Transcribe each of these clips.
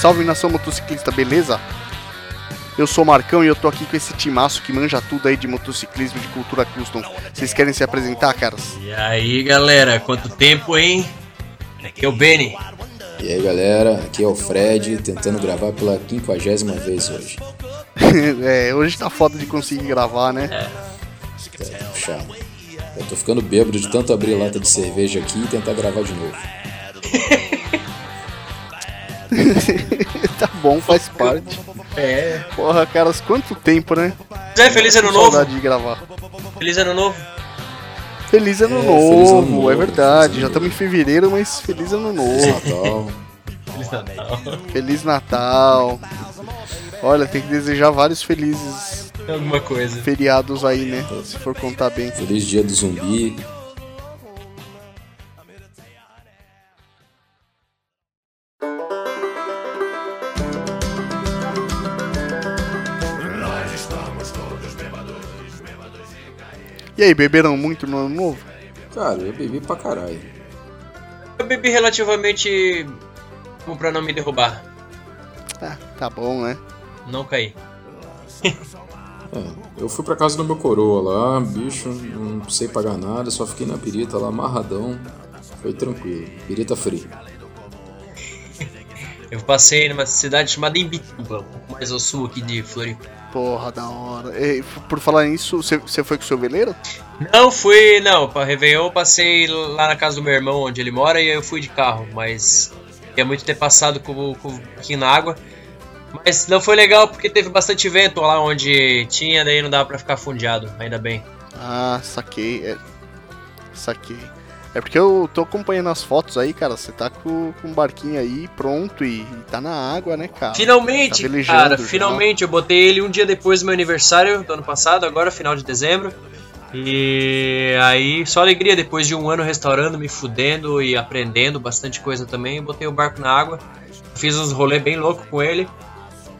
Salve nação motociclista, beleza? Eu sou o Marcão e eu tô aqui com esse timaço que manja tudo aí de motociclismo de cultura custom. Vocês querem se apresentar, caras? E aí, galera, quanto tempo, hein? Aqui é o Benny. E aí, galera, aqui é o Fred, tentando gravar pela quinquagésima vez hoje. é, hoje tá foda de conseguir gravar, né? É. Tá puxado. Eu tô ficando bêbado de tanto abrir lata de cerveja aqui e tentar gravar de novo. tá bom, faz parte. É. Porra, caras, quanto tempo, né? Zé, feliz ano novo. Saudade de gravar. Feliz ano novo. Feliz ano É, novo, feliz ano novo, é verdade. Já estamos em fevereiro, mas feliz ano Feliz novo. Natal. Feliz Natal. Feliz Natal. Olha, tem que desejar vários felizes Alguma coisa. feriados aí, né? Se for contar bem. Feliz dia do zumbi. E aí, beberam muito no ano novo? Cara, eu bebi pra caralho. Eu bebi relativamente como pra não me derrubar. Ah, tá bom, né? Não caí. É, eu fui pra casa do meu coroa lá, bicho, não precisei pagar nada, só fiquei na pirita lá, amarradão. Foi tranquilo. Pirita free. Eu passei numa cidade chamada Imbituba, um pouco mais ao sul aqui de Floripa. Porra, da hora. E, por falar nisso, você- foi com o seu veleiro? Não fui, não, pra Réveillon eu passei lá na casa do meu irmão, onde ele mora, e aí eu fui de carro, mas ia muito ter passado com, com pouquinho na água. Mas não foi legal porque teve bastante vento lá onde tinha, daí não dava pra ficar fundeado, ainda bem. Ah, saquei. É... Saquei. É porque eu tô acompanhando as fotos aí, cara. Você tá com, com um barquinho aí pronto e, e tá na água, né, cara? Finalmente, tá cara, já. finalmente eu botei ele um dia depois do meu aniversário do ano passado, agora final de dezembro. E aí, só alegria, depois de um ano restaurando, me fudendo e aprendendo bastante coisa também, eu botei o barco na água. Fiz uns rolês bem loucos com ele.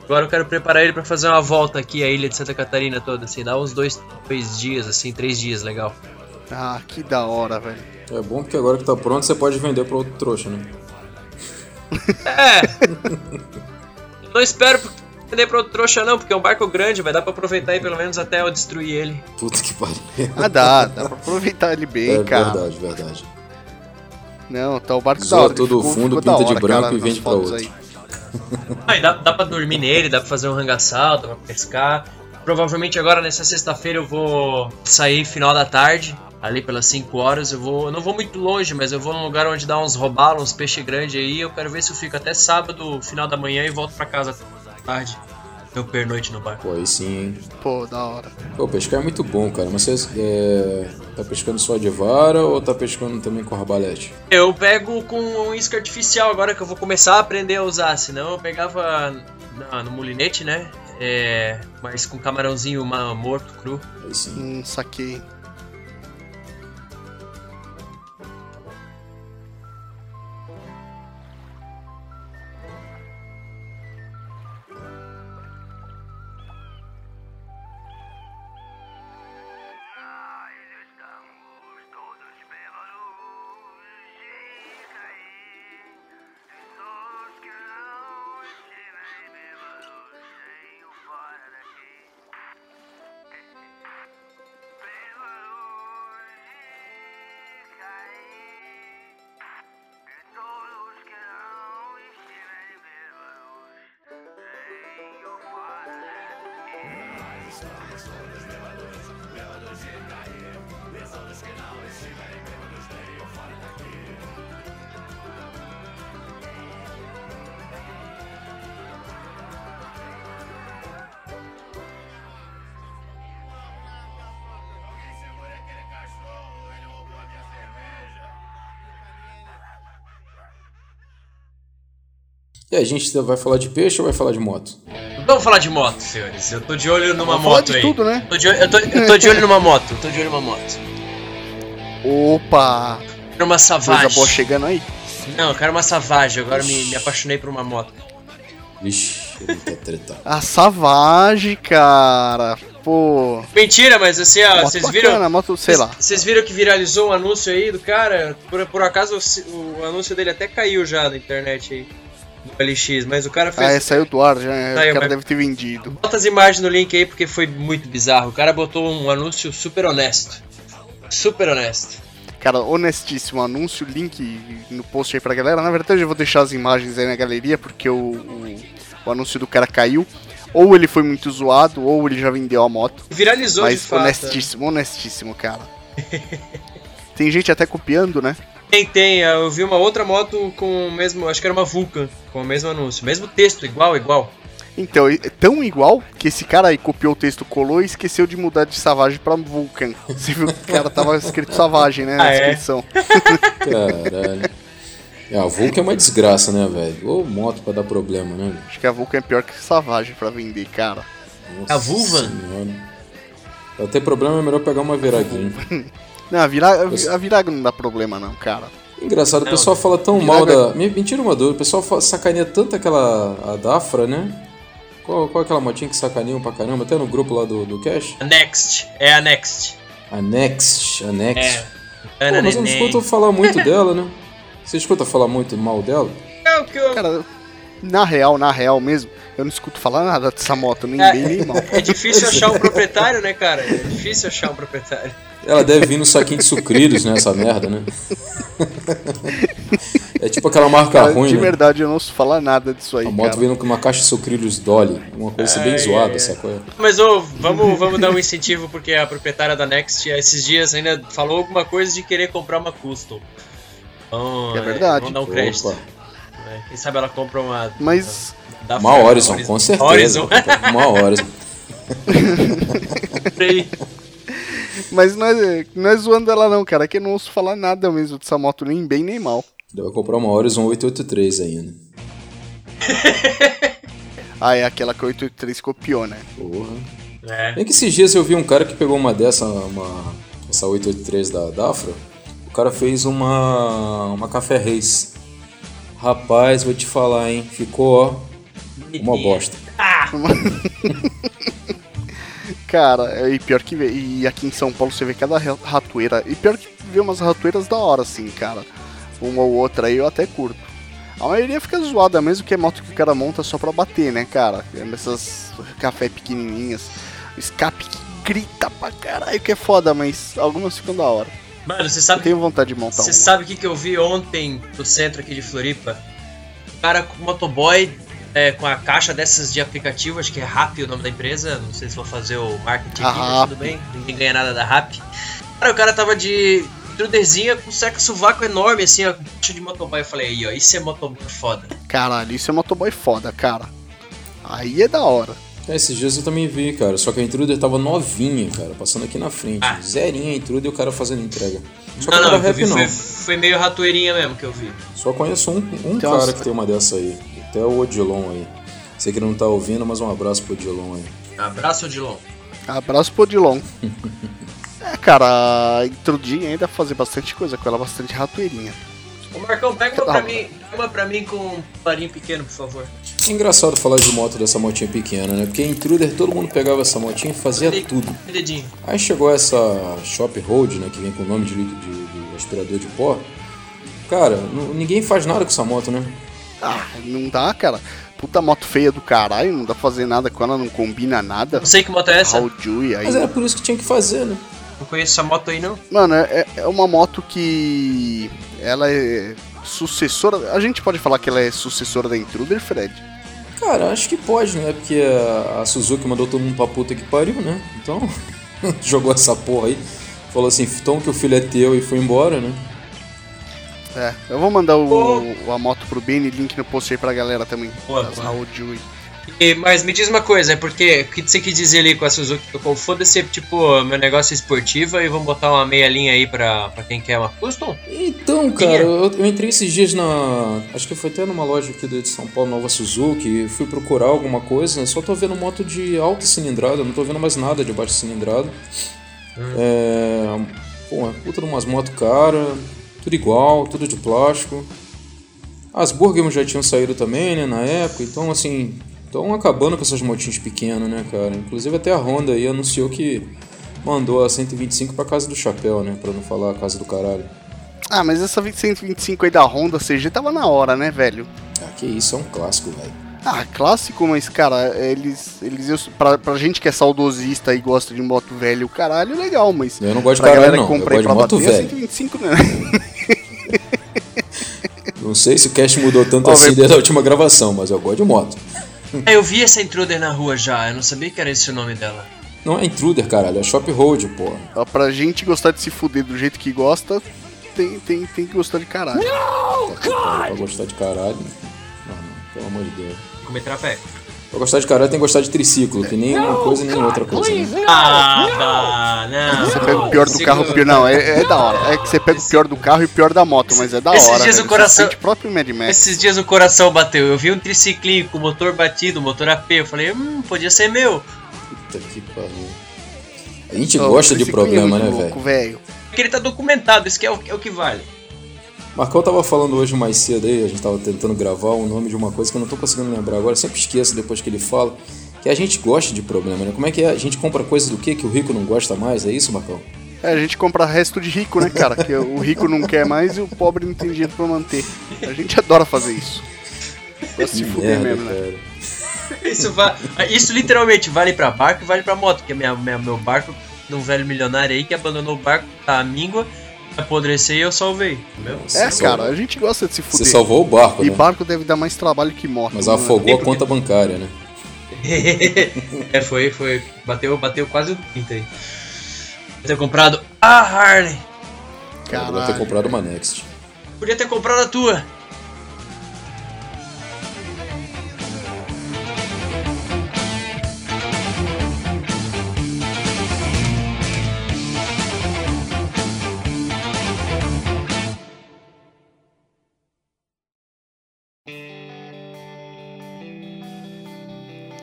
Agora eu quero preparar ele pra fazer uma volta aqui à ilha de Santa Catarina toda, assim, dá uns dois, dois dias, assim, três dias, legal. Ah, que da hora, velho. É bom que agora que tá pronto você pode vender pra outro trouxa, né? É! não espero vender pra outro trouxa não, porque é um barco grande, vai dar pra aproveitar aí pelo menos até eu destruir ele. Puta que pariu. Ah, dá, dá pra aproveitar ele bem, É cara. verdade, verdade. Não, tá o barco da Zoa hora. todo o ficou- fundo, ficou da pinta de hora, branco cara, e vende pra outro. aí. Dá, dá pra dormir nele, dá pra fazer um rangaçal, dá pra pescar. Provavelmente agora nessa sexta-feira eu vou sair final da tarde, ali pelas 5 horas. Eu vou. eu não vou muito longe, mas eu vou num lugar onde dá uns robalos, uns peixes grandes aí. Eu quero ver se eu fico até sábado, final da manhã, e volto pra casa tarde. Meu pernoite no barco. Pô, aí sim, hein? Pô, da hora. Pô, pescar é muito bom, cara. Mas você é, tá pescando só de vara ou tá pescando também com arbalete? Eu pego com um isca artificial agora que eu vou começar a aprender a usar, senão eu pegava na- no mulinete, né? É, mas com camarãozinho ma- morto, cru. Aí sim. Hum, saquei. E a gente vai falar de peixe ou vai falar de moto? Vamos falar de moto, senhores. Eu tô de olho numa Vamos falar moto de aí. tudo, né? Tô de olho- eu, tô, eu tô de olho numa moto. Tô de olho numa moto. Opa! Numa Coisa Savage. boa chegando aí. Não, eu quero uma Savage, agora me, me apaixonei por uma moto. Vixe, ele tá tretado. A Savage, cara. Pô. Mentira, mas assim, ó, vocês bacana, viram. moto, sei lá. Vocês viram que viralizou um anúncio aí do cara? Por, por acaso o, o anúncio dele até caiu já na internet aí. No LX, mas o cara fez. Ah, é, saiu do ar já. né? Saiu, o cara deve ter vendido. Bota as imagens no link aí porque foi muito bizarro. O cara botou um anúncio super honesto. Super honesto. Cara, honestíssimo anúncio, link no post aí pra galera. Na verdade, eu vou deixar as imagens aí na galeria, porque o, o, o anúncio do cara caiu. Ou ele foi muito zoado, ou ele já vendeu a moto. Viralizou Mas fato. honestíssimo, honestíssimo, cara. Tem gente até copiando, né? Tem, tem. Eu vi uma outra moto com o mesmo. Acho que era uma Vulcan, com o mesmo anúncio. Mesmo texto, igual, igual. Então, é tão igual que esse cara aí copiou o texto, colou e esqueceu de mudar de Savage pra Vulcan. Você viu que o cara tava escrito Savage, né? Na Ah, é? descrição. Caralho. É, a Vulca é uma desgraça, né, velho? Ô, moto pra dar problema, né? Acho que a Vulcan é pior que Savage pra vender, cara. Nossa A Vulva? Senhora. Pra ter problema é melhor pegar uma viraguinha. Não, a, vira, a Virago não dá problema, não, cara. Engraçado, o Não, pessoal fala tão Virago mal da. Me- Mentira uma dor, o pessoal sacaneia tanto aquela. a Dafra, né? Qual, qual é aquela motinha que sacaneiam pra caramba? Até no grupo lá do, do Cash? A Next. É a Next. A Next. A Next. É. Pô, mas eu não escuto falar muito dela, né? Você escuta falar muito mal dela? É o que eu. Cara, na real, na real mesmo, eu não escuto falar nada dessa moto, nem É. bem nem mal. É difícil achar um proprietário, né, cara? É difícil achar um proprietário. Ela deve vir no saquinho de sucrilhos, né? Essa merda, né? É tipo aquela marca Cara, ruim, de né? verdade, eu não ouço falar nada disso aí, A moto cara. vem com uma caixa de sucrilhos Dolly. Uma coisa bem zoada, ai, ai. sacou? Mas ô, vamos, vamos dar um incentivo porque a proprietária da Next esses dias ainda falou alguma coisa de querer comprar uma custom. Então, É verdade. Vamos dar um crédito. Opa. Né? Quem sabe ela compra uma. Mas, da Uma Horizon, com certeza. Horizon. Uma Horizon. Comprei. mas não, é, não é zoando ela não, cara. É que eu não ouço falar nada mesmo dessa moto, nem bem nem mal. Vou comprar uma Horizon 883 ainda. Ah, é aquela que o 883 copiou, né? Porra. É. Bem que esses dias eu vi um cara que pegou uma dessa, uma, essa 883 da Dafra. O cara fez uma, uma café reis. Rapaz, vou te falar, hein? Ficou, ó, uma bosta. Cara, e pior que vê, e aqui em São Paulo você vê cada ra- ratoeira. E pior que vê umas ratoeiras da hora, assim, cara. Uma ou outra aí eu até curto. A maioria fica zoada mesmo, que é moto que o cara monta só pra bater, né, cara? Essas café pequenininhas. Escape que grita pra caralho, que é foda, mas algumas ficam da hora. Mano, você Eu sabe, tenho vontade de montar você uma. sabe o que, que eu vi ontem no centro aqui de Floripa? O cara com motoboy é, com a caixa dessas de aplicativo, acho que é Rap o nome da empresa. Não sei se vou fazer o marketing A aqui, mas tudo bem. Ninguém ganha nada da Rap. Cara, o cara tava de intruderzinha com seca sovaco enorme, assim, ó, caixa de motoboy. Eu falei, aí, ó, isso é motoboy foda. Caralho, isso é motoboy foda, cara. Aí é da hora. É, esses dias eu também vi, cara. Só que a Intruder tava novinha, cara. Passando aqui na frente. Ah. Zerinha a Intruder e o cara fazendo entrega. Só que não, não, não, era o que eu rap, vi não. foi, foi meio ratoeirinha mesmo que eu vi. Só conheço um, um Então, cara que tem uma dessa aí. Até o Odilon aí. Sei que ele não tá ouvindo, mas um abraço pro Odilon aí. Abraço, Odilon. Abraço pro Odilon. é, cara, a Intrudinha ainda fazer bastante coisa com ela, bastante ratoeirinha. Ô Marcão, pega uma pra mim, pega uma pra mim com um parinho pequeno, por favor. É engraçado falar de moto dessa motinha pequena, né? Porque Intruder todo mundo pegava essa motinha e fazia Dei- tudo. Dedinho. Aí chegou essa Shop Road, né? Que vem com o nome de, líquido- de, de aspirador de pó. Cara, ninguém faz nada com essa moto, né? Ah, não dá, cara. Puta moto feia do caralho, não dá pra fazer nada com ela, não combina nada. Não sei que moto é essa. How Dewey aí. Mas era por isso que tinha que fazer, né? Não conheço essa moto aí, não. Mano, é, é uma moto que. Ela é sucessora. A gente pode falar que ela é sucessora da Intruder, Fred? Cara, acho que pode, né? Porque a, a Suzuki mandou todo mundo pra puta que pariu, né? Então, jogou essa porra aí. Falou assim, toma que o filho é teu e foi embora, né? É, eu vou mandar o, a moto pro Beni, link no post aí pra galera também. Boa, boa. How Dewey. E- mas me diz uma coisa, é porque o que você quis dizer ali com a Suzuki tocou? Foda-se, tipo, meu negócio é esportiva e vamos botar uma meia linha aí pra, pra quem quer uma custom? Então, cara, eu, eu entrei esses dias na. Acho que foi até numa loja aqui de São Paulo, Nova Suzuki, fui procurar alguma coisa. Só tô vendo moto de alta cilindrada, não tô vendo mais nada de baixa cilindrada. É. Pô, puta de umas motos caras, tudo igual, tudo de plástico. As Burgers já tinham saído também, né, na época, então assim, estão acabando com essas motinhas pequenas, né, cara? Inclusive até a Honda aí anunciou que mandou a 125 pra casa do chapéu, né, pra não falar a casa do caralho. Ah, mas essa 125 aí da Honda CG tava na hora, né, velho? Ah, que isso, é um clássico, velho. Ah, clássico, mas, cara, eles. eles pra, pra gente que é saudosista e gosta de moto velho, caralho, legal, mas. Eu não gosto de caralho, galera não. Eu gosto de moto bater, velho. 125 né? Não sei se o cast mudou tanto Ó, assim desde a última gravação, mas eu gosto de moto. Ah, eu vi essa intruder na rua já, eu não sabia que era esse o nome dela. Não é intruder, caralho, é shop road, porra. Ó, pra gente gostar de se fuder do jeito que gosta, tem, tem, tem que gostar de caralho. Pra gostar de caralho. Não, não, pelo amor de Deus. Comer trapé. Pra gostar de caralho tem que gostar de triciclo, que nem uma coisa nem outra coisa. Né? Ah, não. Você pega o pior do carro, pior. Não, é, é da hora. É que você pega o pior do carro e o pior da moto, mas é da Esses hora. dias velho. o coração- Você sente o próprio Mad Max. Esses dias o coração bateu. Eu vi um triciclinho com motor batido, motor AP. Eu falei, hum, podia ser meu. Puta que pariu. A gente Ó, gosta de problema, é né, velho. Porque ele tá documentado, isso que é o, é o que vale. Marcão tava falando hoje mais cedo aí, a gente tava tentando gravar o nome de uma coisa que eu não tô conseguindo lembrar agora, eu sempre esqueço depois que ele fala, que a gente gosta de problema, né? Como é que é? A gente compra coisa do que que o rico não gosta mais, é isso, Marcão? É, a gente compra resto de rico, né, cara? Que o rico não quer mais e o pobre não tem dinheiro pra manter. A gente adora fazer isso. De se fuder mesmo, né? cara. Isso, va- isso literalmente vale pra barco e vale pra moto. Porque minha, minha- meu barco, de um velho milionário aí que abandonou o barco, tá a míngua, apodrecer e eu salvei. Entendeu? É, Você cara, a gente gosta de se Você fuder. salvou o barco, E né? barco deve dar mais trabalho que moto. Mas afogou a conta bancária, né? é, foi, foi. Bateu, bateu quase o 30 aí. Podia ter comprado a Harley. Vai ter Caralho. comprado uma Next. Podia ter comprado a tua.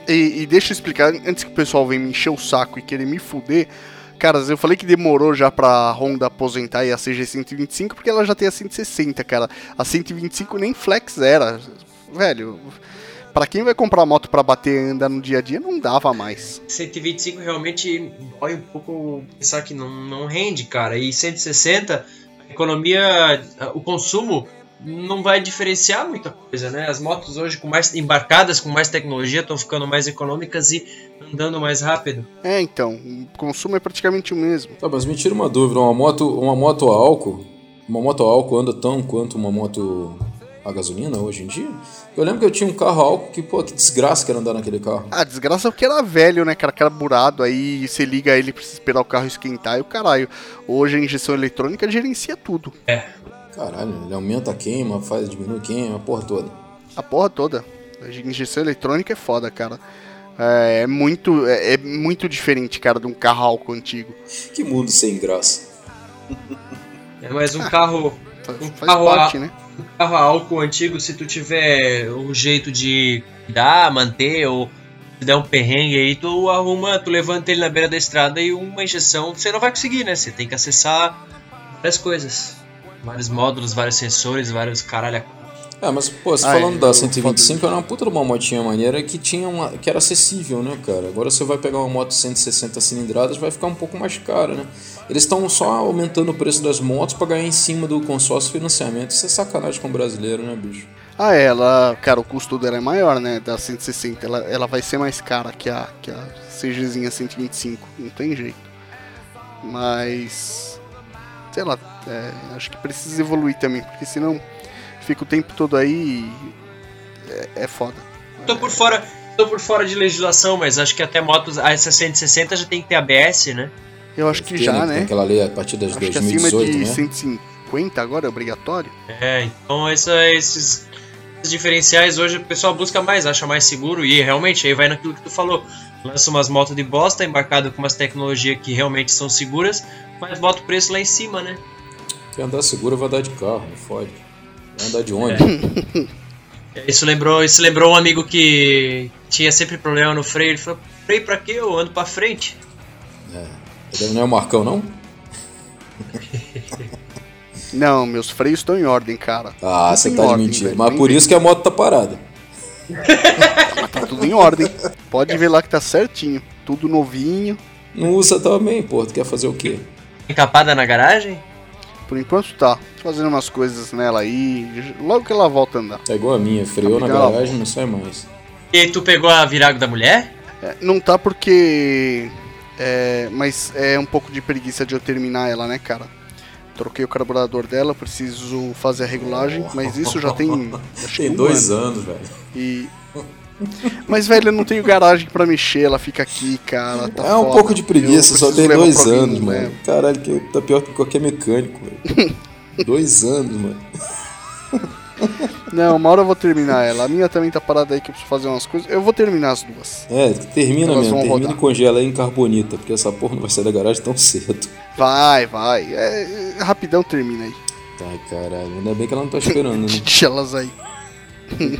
E, e deixa eu explicar, antes que o pessoal venha me encher o saco e querer me fuder. Caras, eu falei que demorou já pra Honda aposentar e a CG 125 porque ela já tem a 160, cara. A 125 nem flex era. Velho, pra quem vai comprar moto pra bater e andar no dia a dia, não dava mais. 125 realmente dói um pouco pensar que não, não rende, cara. E 160, a economia, o consumo não vai diferenciar muita coisa, né? As motos hoje com mais embarcadas, com mais tecnologia, estão ficando mais econômicas e andando mais rápido. É, então, o consumo é praticamente o mesmo. Tá, mas me tira uma dúvida, uma moto, uma moto a álcool, uma moto a álcool anda tão quanto uma moto a gasolina hoje em dia? Eu lembro que eu tinha um carro a álcool que, pô, que desgraça que era andar naquele carro. Ah, desgraça porque era velho, né, cara? Que era burado, aí você liga ele, precisa esperar o carro esquentar e o caralho. Hoje a injeção eletrônica gerencia tudo. Caralho, ele aumenta a queima, faz diminuir a queima, a porra toda. A porra toda. A injeção eletrônica é foda, cara. É, é muito, é, é muito diferente, cara, de um carro álcool antigo. Que mundo sem graça. É mais um carro, Faz, Um faz carro parte, a- né? um carro a álcool antigo, se tu tiver um jeito de cuidar, manter ou se der um perrengue aí, tu arruma, tu levanta ele na beira da estrada e uma injeção você não vai conseguir, né? Você tem que acessar várias coisas. Vários módulos, vários sensores, vários caralho. É, mas, pô, você Ah, falando é, da eu- 125, era uma puta de uma motinha maneira que tinha uma, que era acessível, né, cara? Agora você vai pegar uma moto 160 cilindradas, vai ficar um pouco mais cara, né? Eles estão só aumentando o preço das motos pra ganhar em cima do consórcio financiamento. Isso é sacanagem com o brasileiro, né, bicho? Ah, é, ela, cara, o custo dela é maior, né? Da 160. Ela, ela vai ser mais cara que a, que a CGzinha 125. Não tem jeito. Mas. Sei lá, é, acho que precisa evoluir também, porque senão fica o tempo todo aí e é, é foda. Tô por fora, tô por fora de legislação, mas acho que até motos a essa 160 já tem que ter ABS, né? Eu acho que Tem, já, Tem né? aquela lei a partir das Acho que acima 2018, de né? 150 agora é obrigatório. É, então essa- esses diferenciais hoje o pessoal busca mais, acha mais seguro e realmente aí vai naquilo que tu falou. Lança umas motos de bosta embarcado com umas tecnologias que realmente são seguras, mas bota o preço lá em cima, né? Quem andar seguro vai andar de carro, não fode. Vai andar de ônibus. Isso lembrou, isso lembrou um amigo que tinha sempre problema no freio, ele falou: "Freio pra quê? Eu ando pra frente". Ele não é o Marcão, não? Não, meus freios estão em ordem, cara. Ah, Tudo você tá de mentira. velho. Mas por isso que a moto tá parada. Tá tudo em ordem. Pode ver lá que tá certinho. Tudo novinho. Não usa também, pô. Tu quer fazer o quê? Encapada na garagem? Por enquanto tá. Fazendo umas coisas nela aí. Logo que ela volta a andar. É igual a minha, freou na garagem, não sai mais. E tu pegou a virago da mulher? É, não tá porque. É, mas é um pouco de preguiça de eu terminar ela, né, cara? Troquei o carburador dela, preciso fazer a regulagem, mas isso já tem. Tem um dois ano. anos, velho. E. Mas, velho, eu não tenho garagem pra mexer, ela fica aqui, cara. tá é um foda. pouco de preguiça, só tem dois anos, né? mano. Caralho, que tá pior que qualquer mecânico, velho. dois anos, mano. Não, uma hora eu vou terminar ela. A minha também tá parada aí que eu preciso fazer umas coisas. Eu vou terminar as duas. É, termina Elas mesmo, termina rodar. e congela aí em carbonita, porque essa porra não vai sair da garagem tão cedo. Vai, vai. É, é, rapidão termina aí. Ai, caralho, ainda bem que ela não tá esperando, né? Deixa elas aí.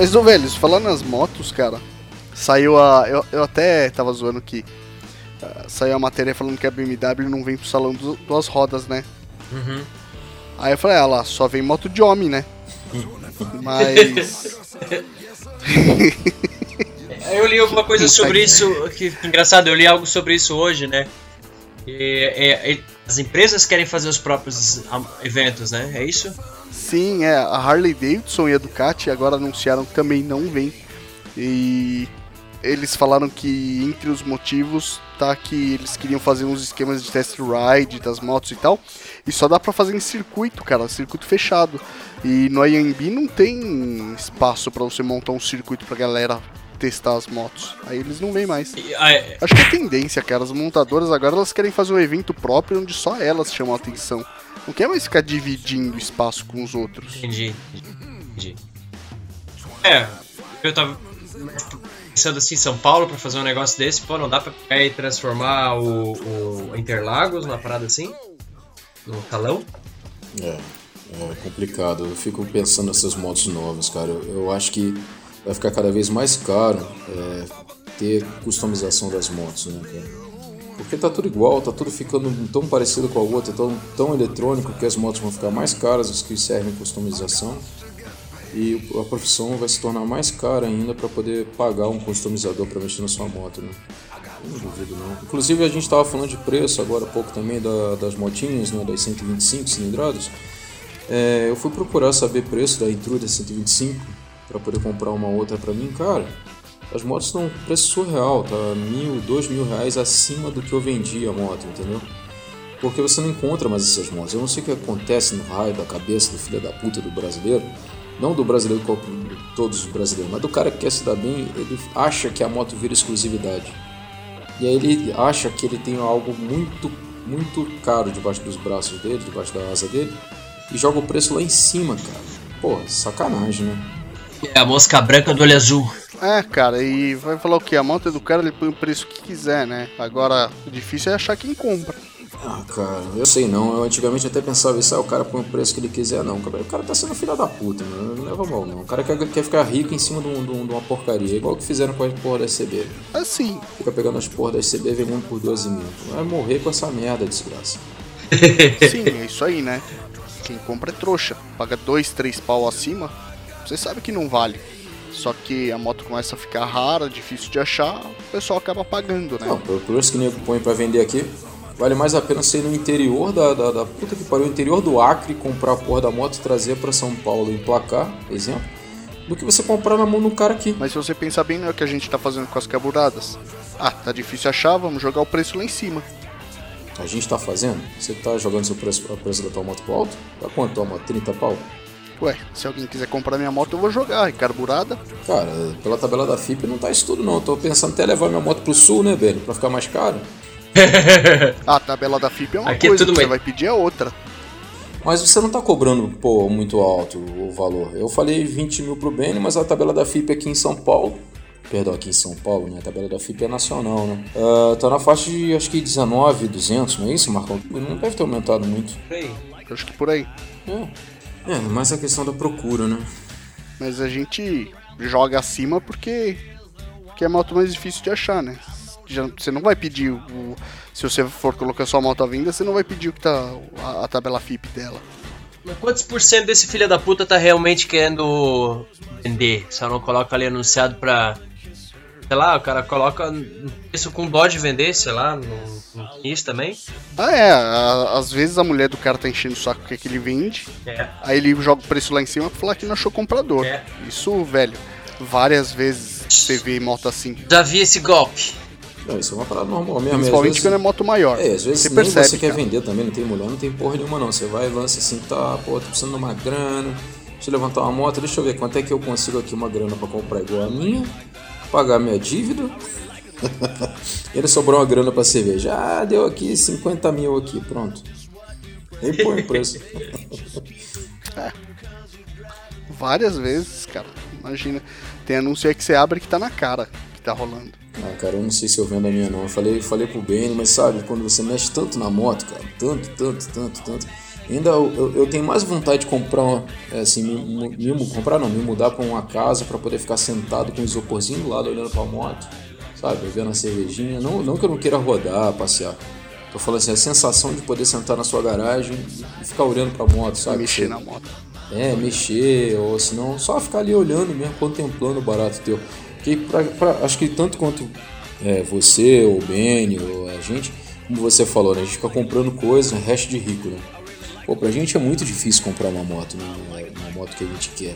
Mas, ô velhos, falando nas motos, cara, saiu a. Eu, eu até tava zoando que. ah, saiu a matéria falando que a BMW não vem pro salão du- duas rodas, né? Uhum. Aí eu falei, ah lá, só vem moto de homem, né? Mas. Eu li alguma coisa sobre isso, que, que engraçado, eu li algo sobre isso hoje, né? E, é, é, as empresas querem fazer os próprios ah, eventos, né? É isso? Sim, é, a Harley Davidson e a Ducati agora anunciaram que também não vem. E eles falaram que entre os motivos tá que eles queriam fazer uns esquemas de test ride das motos e tal. E só dá pra fazer em circuito, cara, circuito fechado. E no IMB não tem espaço pra você montar um circuito pra galera testar as motos. Aí eles não vêm mais. E, ah, é, Acho que é tendência, cara. As montadoras agora elas querem fazer um evento próprio onde só elas chamam a atenção. Não quer mais ficar dividindo espaço com os outros. entendi. Entendi. É, eu tava pensando assim, São Paulo, pra fazer um negócio desse, pô, não dá pra pegar e transformar o, o Interlagos numa parada assim? No talão? É, é complicado. Eu fico pensando nessas motos novas, cara. Eu, eu acho que vai ficar cada vez mais caro é, ter customização das motos, né, cara? Porque tá tudo igual, tá tudo ficando tão parecido com a outra, tão, tão eletrônico que as motos vão ficar mais caras as que servem customização. E a profissão vai se tornar mais cara ainda para poder pagar um customizador para mexer na sua moto, né? Não duvido não. Inclusive a gente estava falando de preço agora há pouco também da- das motinhas, né, das 125 cilindradas. É, eu fui procurar saber preço da Intruder 125 para poder comprar uma outra para mim, cara. As motos estão um preço surreal, tá mil, dois mil reais acima do que eu vendi a moto, entendeu? Porque você não encontra mais essas motos. Eu não sei o que acontece no raio da cabeça do filho da puta do brasileiro. Não do brasileiro todos os brasileiros, mas do cara que quer se dar bem, ele acha que a moto vira exclusividade. E aí ele acha que ele tem algo muito, muito caro debaixo dos braços dele, debaixo da asa dele, e joga o preço lá em cima, cara. Pô, sacanagem, né? É a mosca branca do olho azul. É, cara, e vai falar o que? A moto é do cara, ele põe o preço que quiser, né? Agora, o difícil é achar quem compra. Ah, cara, eu sei não. Eu antigamente até pensava isso, ah, o cara põe o preço que ele quiser, não. O cara tá sendo filho da puta, mano. Não leva mal, não. O cara quer, quer ficar rico em cima de, um- de um- de uma porcaria, igual que fizeram com a porra da SCB. Assim, Fica pegando as porra da SCB vendendo por 12 mil. Vai morrer com essa merda, desgraça. sim, é isso aí, né? Quem compra é trouxa. Paga dois, três pau acima, você sabe que não vale. Só que a moto começa a ficar rara, difícil de achar, o pessoal acaba pagando, né? Não, pelo preço que nego põe pra vender aqui, vale mais a pena ir no interior da, da, da puta que pariu, interior do Acre, comprar a porra da moto e trazer pra São Paulo e emplacar, exemplo, do que você comprar na mão do cara aqui. Mas se você pensar bem, não é o que a gente tá fazendo com as carburadas. Ah, tá difícil achar, vamos jogar o preço lá em cima. A gente tá fazendo? Você tá jogando seu preço, o preço da tua moto pro alto? Tá quanto tua moto? 30 pau? Ué, se alguém quiser comprar minha moto, eu vou jogar. E carburada, Cara, pela tabela da FIP não tá isso tudo não. Eu tô pensando até levar minha moto pro sul, né, Benny? Pra ficar mais caro. A tabela da FIP é uma Aqui é coisa, tudo que você vai pedir é outra. Mas você não tá cobrando, pô, muito alto o valor. Eu falei 20 mil pro Benny, mas a tabela da FIP aqui em São Paulo perdão, aqui em São Paulo, né? A tabela da FIP é nacional, né? Uh, tá na faixa de acho que 19, 200, não é isso, Marcão? Não deve ter aumentado muito. Por aí. Acho que por aí. É. É, mas a questão da procura, né? Mas a gente joga acima porque, porque é a moto mais difícil de achar, né? Já, você não vai pedir o. Se você for colocar sua moto à venda, você não vai pedir o que tá a, a tabela FIP dela. Mas quantos por cento desse filho da puta tá realmente querendo vender? Só não coloca ali anunciado pra. Sei lá, o cara coloca isso com dó de vender, sei lá, no, no isso também. Ah, é. a- às vezes a mulher do cara tá enchendo o saco que, é que ele vende. É. Aí ele joga o preço lá em cima pra falar que não achou comprador. É. Isso, velho, várias vezes você vê moto assim. Já vi esse golpe. Não, isso é uma parada normal mesmo. às Principalmente vezes- quando é moto maior. É, às vezes você percebe. você quer cara. vender também, não tem mulher, não tem porra nenhuma não. Você vai e lança assim, tá, pô, tô precisando de uma grana, deixa eu levantar uma moto, deixa eu ver quanto é que eu consigo aqui uma grana pra comprar igual a minha, pagar minha dívida. e ele sobrou uma grana pra cerveja. Ah, deu aqui 50 mil aqui, pronto. Nem põe o preço. Várias vezes, cara. Imagina. Tem anúncio aí que você abre que tá na cara que tá rolando. Ah, cara, eu não sei se eu vendo a minha não. Eu falei, falei pro Ben, mas sabe, quando você mexe tanto na moto, cara, tanto, tanto, tanto, tanto. Ainda eu, eu- tenho mais vontade de comprar, uma- é, assim, me, me- comprar não, me mudar pra uma casa pra poder ficar sentado com o isoporzinho do lado olhando pra moto, sabe, bebendo a cervejinha. Não, não que eu não queira rodar, passear. Tô falando assim, a sensação de poder sentar na sua garagem e ficar olhando pra moto, sabe? mexer na moto. é, mexer, ou se não, só ficar ali olhando mesmo, contemplando o barato teu. Que pra, pra- acho que tanto quanto é, você, ou o Benny, ou a gente, como você falou, né? A gente fica comprando coisa, resto de rico, né? Pô, pra gente é muito difícil comprar uma moto, né? Uma, uma moto que a gente quer.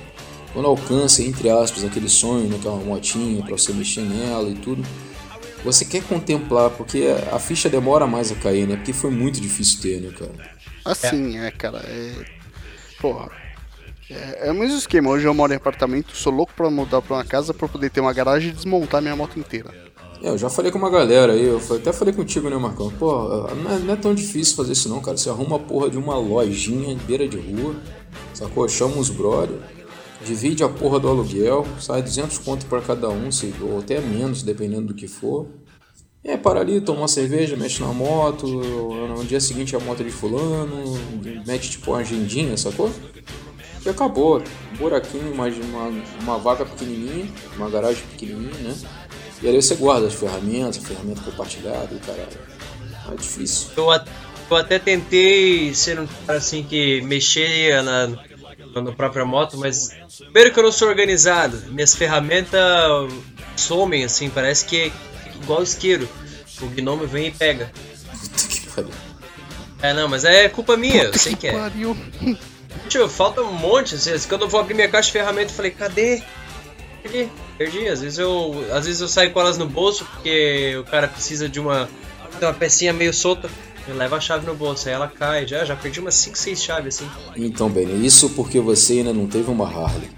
Quando alcança, entre aspas, aquele sonho, né? Que é uma motinha pra você mexer nela e tudo. Você quer contemplar, porque a ficha demora mais a cair, né? Porque foi muito difícil ter, né, cara? Assim, é, cara. É. Porra. É, é o mesmo esquema. Hoje eu moro em apartamento, sou louco pra mudar pra uma casa pra poder ter uma garagem e desmontar minha moto inteira. É, eu já falei com uma galera aí, eu até falei contigo, né, Marcão? Pô, não é, não é tão difícil fazer isso não, cara. Você arruma a porra de uma lojinha beira de rua, sacou? Chama os brother, divide a porra do aluguel, sai 200 conto pra cada um, se, ou até menos, dependendo do que for. É, para ali, toma uma cerveja, mexe na moto, no dia seguinte a moto é de fulano, mete tipo uma agendinha, sacou? E acabou. Um buraquinho, uma, uma, uma vaga pequenininha, uma garagem pequenininha, né? E ali você guarda as ferramentas, ferramenta compartilhada e caralho. É difícil. Eu, a- eu até tentei ser um cara assim que mexia na, na própria moto, mas primeiro que eu não sou organizado, minhas ferramentas somem assim, parece que é igual isqueiro. O gnomo vem e pega. Puta que pariu. É, não, mas é culpa minha, eu sei que é. Pariu. Tipo, falta um monte, assim, quando eu vou abrir minha caixa de ferramenta, eu falei, cadê? Perdi, perdi. Às vezes eu, às vezes eu saio com elas no bolso porque o cara precisa de uma, de uma pecinha meio solta. Eu levo a chave no bolso, aí ela cai. Já, já perdi umas 5, 6 chaves assim. Então, Benny, isso porque você ainda não teve uma Harley.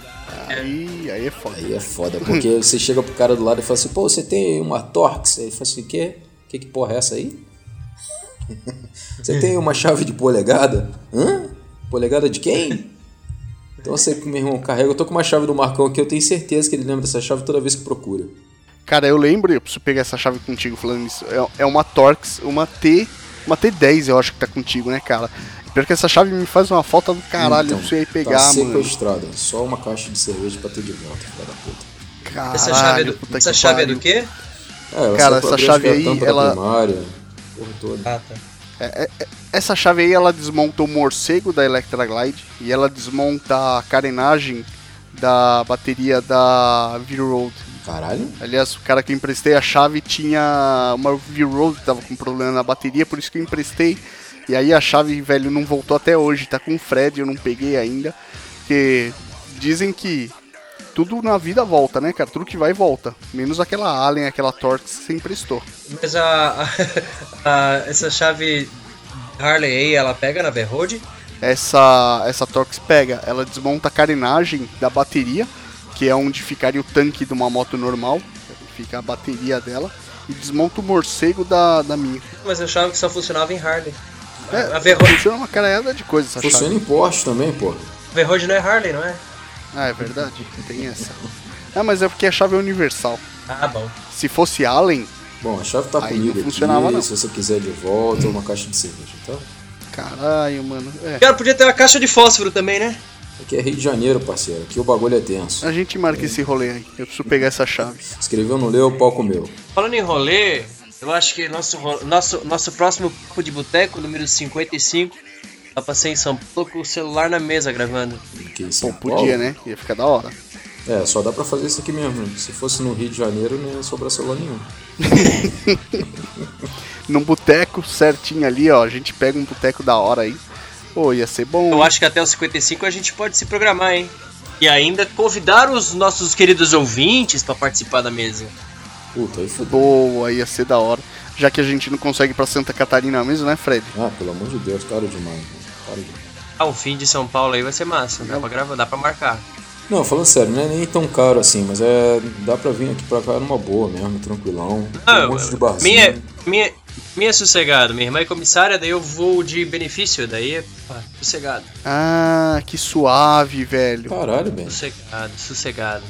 Aí, aí é foda. Aí é foda, porque você chega pro cara do lado e fala assim, pô, você tem uma Torx? Aí ele fala assim, que? Que que porra é essa aí? você tem uma chave de polegada? Hã? Polegada de quem? Então você, meu irmão, carrega. Eu tô com uma chave do Marcão aqui, eu tenho certeza que ele lembra dessa chave toda vez que procura. Cara, eu lembro, eu preciso pegar essa chave contigo falando isso. É, é uma Torx, uma T. Uma T10, eu acho que tá contigo, né, cara? Pior que essa chave me faz uma falta do caralho Então, pra você ir tá pegar, mano. sequestrada. Só uma caixa de cerveja pra ter de volta, filha da puta. Caralho, Essa chave é do, puta essa que chave é do quê? É, ela Cara, essa chave que é a aí, ela- primária, porra toda. Ah, tá. Essa chave aí, ela desmonta o morcego da Electra Glide e ela desmonta a carenagem da bateria da V-Road. Caralho? Aliás, o cara que eu emprestei a chave tinha uma V-Road que tava com problema na bateria, por isso que eu emprestei. E aí a chave, velho, não voltou até hoje, tá com o Fred, eu não peguei ainda. Porque dizem que tudo na vida volta, né, cara? Tudo que vai volta. Menos aquela Allen, aquela Torx que você emprestou. Mas a, a- a- essa chave Harley aí, ela pega na V-Road? essa essa Torx pega, ela desmonta a carenagem da bateria, que é onde ficaria o tanque de uma moto normal, fica a bateria dela, e desmonta o morcego da, da minha. Mas eu achava que só funcionava em Harley. É, a V-Road funciona uma caralhada de coisa essa Funciona chave. em Porsche também, pô. V-Road não é Harley, não é? Ah, é verdade, tem essa. Ah, mas é porque a chave é universal. Ah, bom. Se fosse Allen, Bom, a chave tá comigo não aqui, funcionava, não. se você quiser de volta, uma caixa de cerveja, tá? caralho, mano. É. O cara podia ter uma caixa de fósforo também, né? Aqui é Rio de Janeiro, parceiro, aqui o bagulho é tenso. A gente marca esse rolê aí. Eu preciso pegar essa chave. Escreveu, não leu, o pau comeu. Falando em rolê, eu acho que nosso, nosso, nosso próximo papo de boteco, número 55, eu passei em São Paulo com o celular na mesa gravando. Aqui em Pô, São podia, Paulo. né? Ia ficar da hora. É, só dá pra fazer isso aqui mesmo. Se fosse no Rio de Janeiro, não ia sobrar celular nenhum. Num boteco certinho ali, ó. A gente pega um boteco da hora aí. Pô, ia ser bom. Eu acho que até os 55 a gente pode se programar, hein? E ainda convidar os nossos queridos ouvintes pra participar da mesa. Puta, aí fudeu. Boa, ia ser da hora. Já que a gente não consegue ir pra Santa Catarina mesmo, né, Fred? Ah, pelo amor de Deus, caro demais. né? Demais. Ah, o fim de São Paulo aí vai ser massa. Dá pra gravar, dá pra marcar. Não, falando sério, não é nem tão caro assim, mas é. dá pra vir aqui pra cá numa boa mesmo, tranquilão. Ah, um monte de barzinho. minha, minha, minha é sossegado. Minha irmã é comissária, daí eu vou de benefício, daí é pá, sossegado. Ah, que suave, velho. Caralho, velho. Sossegado, sossegado.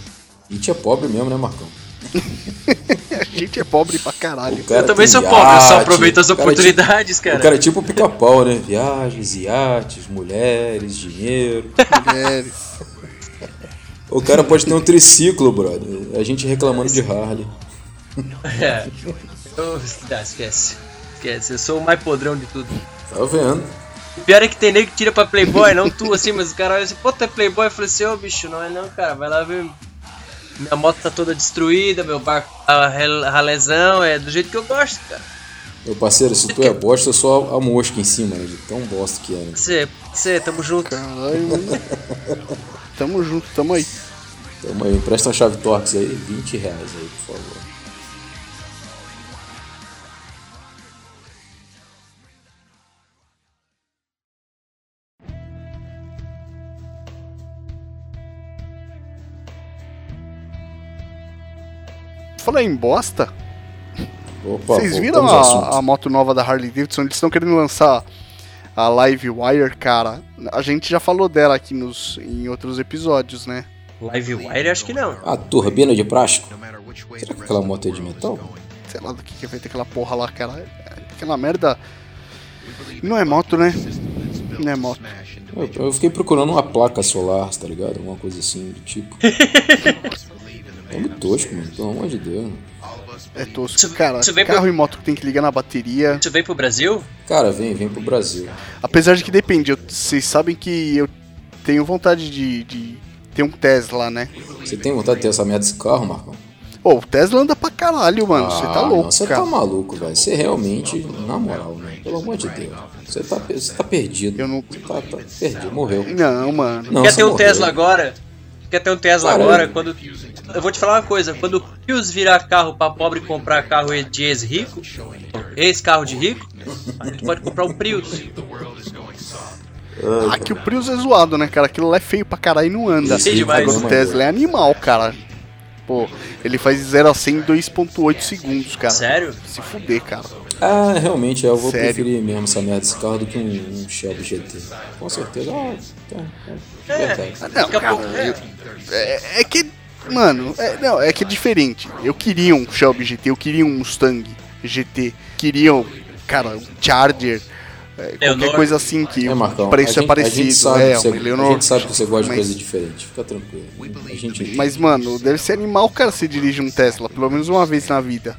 A gente é pobre mesmo, né, Marcão? A gente é pobre pra caralho. Eu também sou pobre, eu só iate, aproveito as é tipo- oportunidades, cara. O cara é tipo pica-pau, né? Viagens, iates, mulheres, dinheiro. Mulheres. O cara pode ter um triciclo, brother. A gente reclamando de Harley. É. Eu, ah, esquece. Esquece, eu sou o mais podrão de tudo. Tá vendo? O pior é que tem nego que tira pra Playboy, não tu assim, mas o cara olha assim, pô, tu é Playboy? Eu falei assim, ô bicho, não é não, cara, vai lá ver. Minha moto tá toda destruída, meu barco tá ralezão, é do jeito que eu gosto, cara. Meu parceiro, se tu é bosta, eu sou a, a mosca em cima, né? De tão bosta que é, né? Você, você, tamo junto. Caralho, mano. Tamo junto, tamo aí. Tamo aí, empresta uma chave Torx aí, 20 reais aí, por favor. Falar em bosta, Opa, vocês viram a, a moto nova da Harley Davidson? Eles estão querendo lançar a Live Wire, cara. A gente já falou dela aqui nos, em outros episódios, né? Livewire, acho que não. A turbina de plástico? Será que aquela moto é de metal? Sei lá do que, que vai ter aquela porra lá, cara. Aquela merda. Não é moto, né? Não é moto. Eu, eu fiquei procurando uma placa solar, tá ligado? Alguma coisa assim do tipo. É tosco, mano, pelo amor de Deus. É tosco. Isso- Cara, vem carro pro- e moto que tem que ligar na bateria. Isso veio pro Brasil? Cara, vem, vem pro Brasil. Apesar de que depende, eu- vocês sabem que eu tenho vontade de, de ter um Tesla, né? Você tem vontade de ter essa merda desse carro, Marcão? Pô, o Tesla anda pra caralho, mano. Você tá Ah, louco, não, Você tá maluco, velho. Você realmente, na moral, né? Pelo amor de Deus. Você tá, você tá perdido. Eu não- Você tá, tá perdido, morreu. Não, mano. Não, Quer você ter um morreu. Tesla agora? Quer ter um Tesla Cara, agora? eu- Quando. Eu vou te falar uma coisa, quando o Prius virar carro pra pobre comprar carro de ex-rico, ex-carro de rico, a gente pode comprar um Prius. Aqui o Prius é zoado, né, cara? Aquilo lá é feio pra caralho e não anda. Sim, demais. Agora o Tesla é animal, cara. Pô, ele faz 0 a 100 em 2.8 segundos, cara. Sério? Se fuder, cara. Ah, realmente, eu vou Sério? preferir mesmo essa merda desse carro do que um, um Shelby GT. Com certeza. Ah, tá, é, É. Não, Daqui a cara, pouco- é. eu- é, é que, mano, é, não, é que é diferente. Eu queria um Shelby GT, eu queria um Mustang GT, queria, um, cara, um Charger, é, qualquer Leonor. coisa assim que É, o Marcão, preço a gente, é parecido. A gente, sabe é, que você, um a gente sabe que você gosta de mas- coisa diferente. Fica tranquilo. A gente Mas, mano, deve ser animal, cara, se dirige um Tesla, pelo menos uma vez na vida.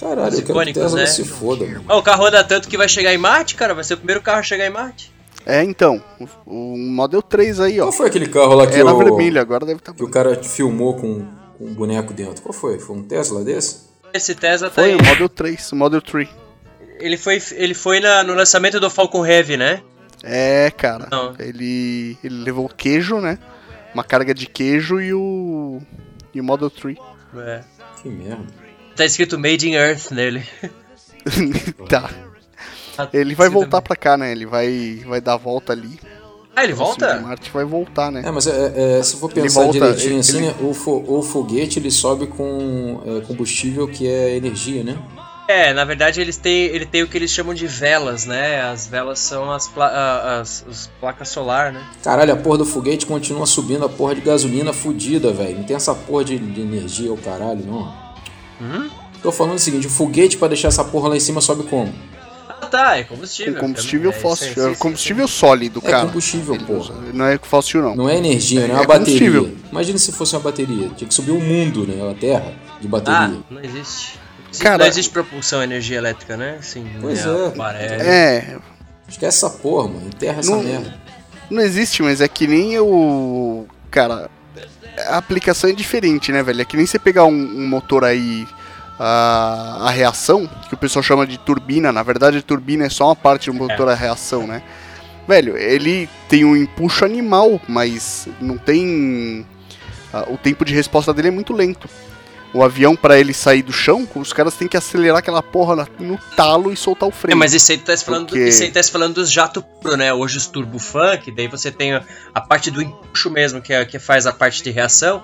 Caralho, eu quero que Tesla né? se foda, mano. Ó, o carro anda tanto que vai chegar em Marte, cara. Vai ser o primeiro carro a chegar em Marte. É, então, o, o Model 3 aí, ó. Qual foi aquele carro lá que, Era o, vermelho, agora deve estar que o cara filmou com, com um boneco dentro? Qual foi? Foi um Tesla desse? Esse Tesla tá Foi aí. o Model 3, o Model 3. Ele foi, ele foi na- no lançamento do Falcon Heavy, né? É, cara. Não. Ele, ele levou queijo, né? Uma carga de queijo e o. E o Model 3. É. Que merda. Tá escrito Made in Earth nele. tá. Tá Ele vai voltar pra cá, né? Ele vai, vai dar a volta ali. Ah, ele O volta? Marte vai voltar, né? É, mas é, é, se for pensar volta, direitinho ele- assim, ele- né, o, fo- o foguete ele sobe com é, combustível que é energia, né? É, na verdade eles têm, ele tem o que eles chamam de velas, né? As velas são as, pla as, as placas solar, né? Caralho, a porra do foguete continua subindo a porra de gasolina fudida, velho. Não tem essa porra de, de energia, o caralho, não. Hum? Tô falando o seguinte, o foguete pra deixar essa porra lá em cima sobe como? Ah, tá, é combustível. Com combustível É, fóssil. sim, sim, é sim, combustível sólido, É cara. combustível, Ele porra. usa- Não é fóssil, não. Não é energia, não é É uma bateria. combustível. Imagina se fosse uma bateria. Tinha que subir o mundo, né? A Terra de Ah, bateria. não existe. Cara- não existe propulsão energia elétrica, né? Sim. Pois é. Parece. É, Esquece essa porra, mano. Enterra essa Não- merda. não existe, mas é que nem o. Cara, a aplicação é diferente, né, velho? É que nem você pegar um, um motor aí. A, a reação, que o pessoal chama de turbina, na verdade a turbina é só uma parte do motor a reação, né? Velho, ele tem um empuxo animal, mas não tem. o tempo de resposta dele é muito lento. O avião, pra ele sair do chão, os caras têm que acelerar aquela porra no talo e soltar o É, freio. mas isso aí tá falando, Porque- isso aí tá falando dos jato puro, né? Hoje os turbofunk, daí você tem a, a parte do empuxo mesmo, que, é, que faz a parte de reação,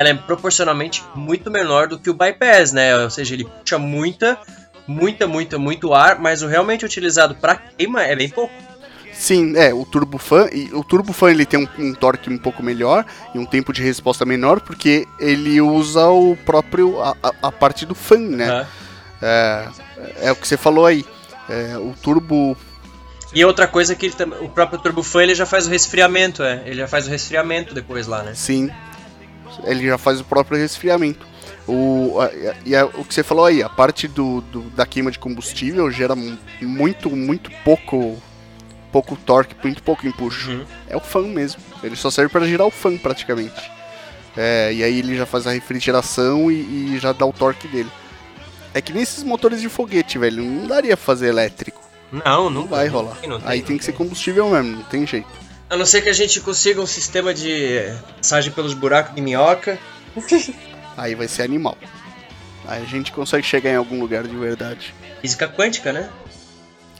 ela é proporcionalmente muito menor do que o bypass, né? Ou seja, ele puxa muita, muita, muita, muito ar, mas o realmente utilizado pra queima é bem pouco. Sim, é, o Turbofan, e o Turbofan ele tem um, um torque um pouco melhor e um tempo de resposta menor, porque ele usa o próprio, a, a- a parte do fan, né? Aham. É, é o que você falou aí. É, o Turbo, E outra coisa que ele o próprio turbofan ele já faz o resfriamento, é. Ele já faz o resfriamento depois lá, né? sim, ele já faz o próprio resfriamento. O, e o que você falou aí, a parte do, do- da queima de combustível gera mu- muito, muito pouco, pouco torque, muito pouco empuxo. Uhum. É o fan mesmo. Ele só serve para girar o fan praticamente. É, e aí ele já faz a refrigeração e, e já dá o torque dele. É que nesses motores de foguete, velho, não daria fazer elétrico. Não, não, Não vai rolar. não Aí tem que ser combustível mesmo, não tem jeito. A não ser que a gente consiga um sistema de passagem pelos buracos de minhoca. Aí vai ser animal. Aí a gente consegue chegar em algum lugar de verdade. Física quântica, né?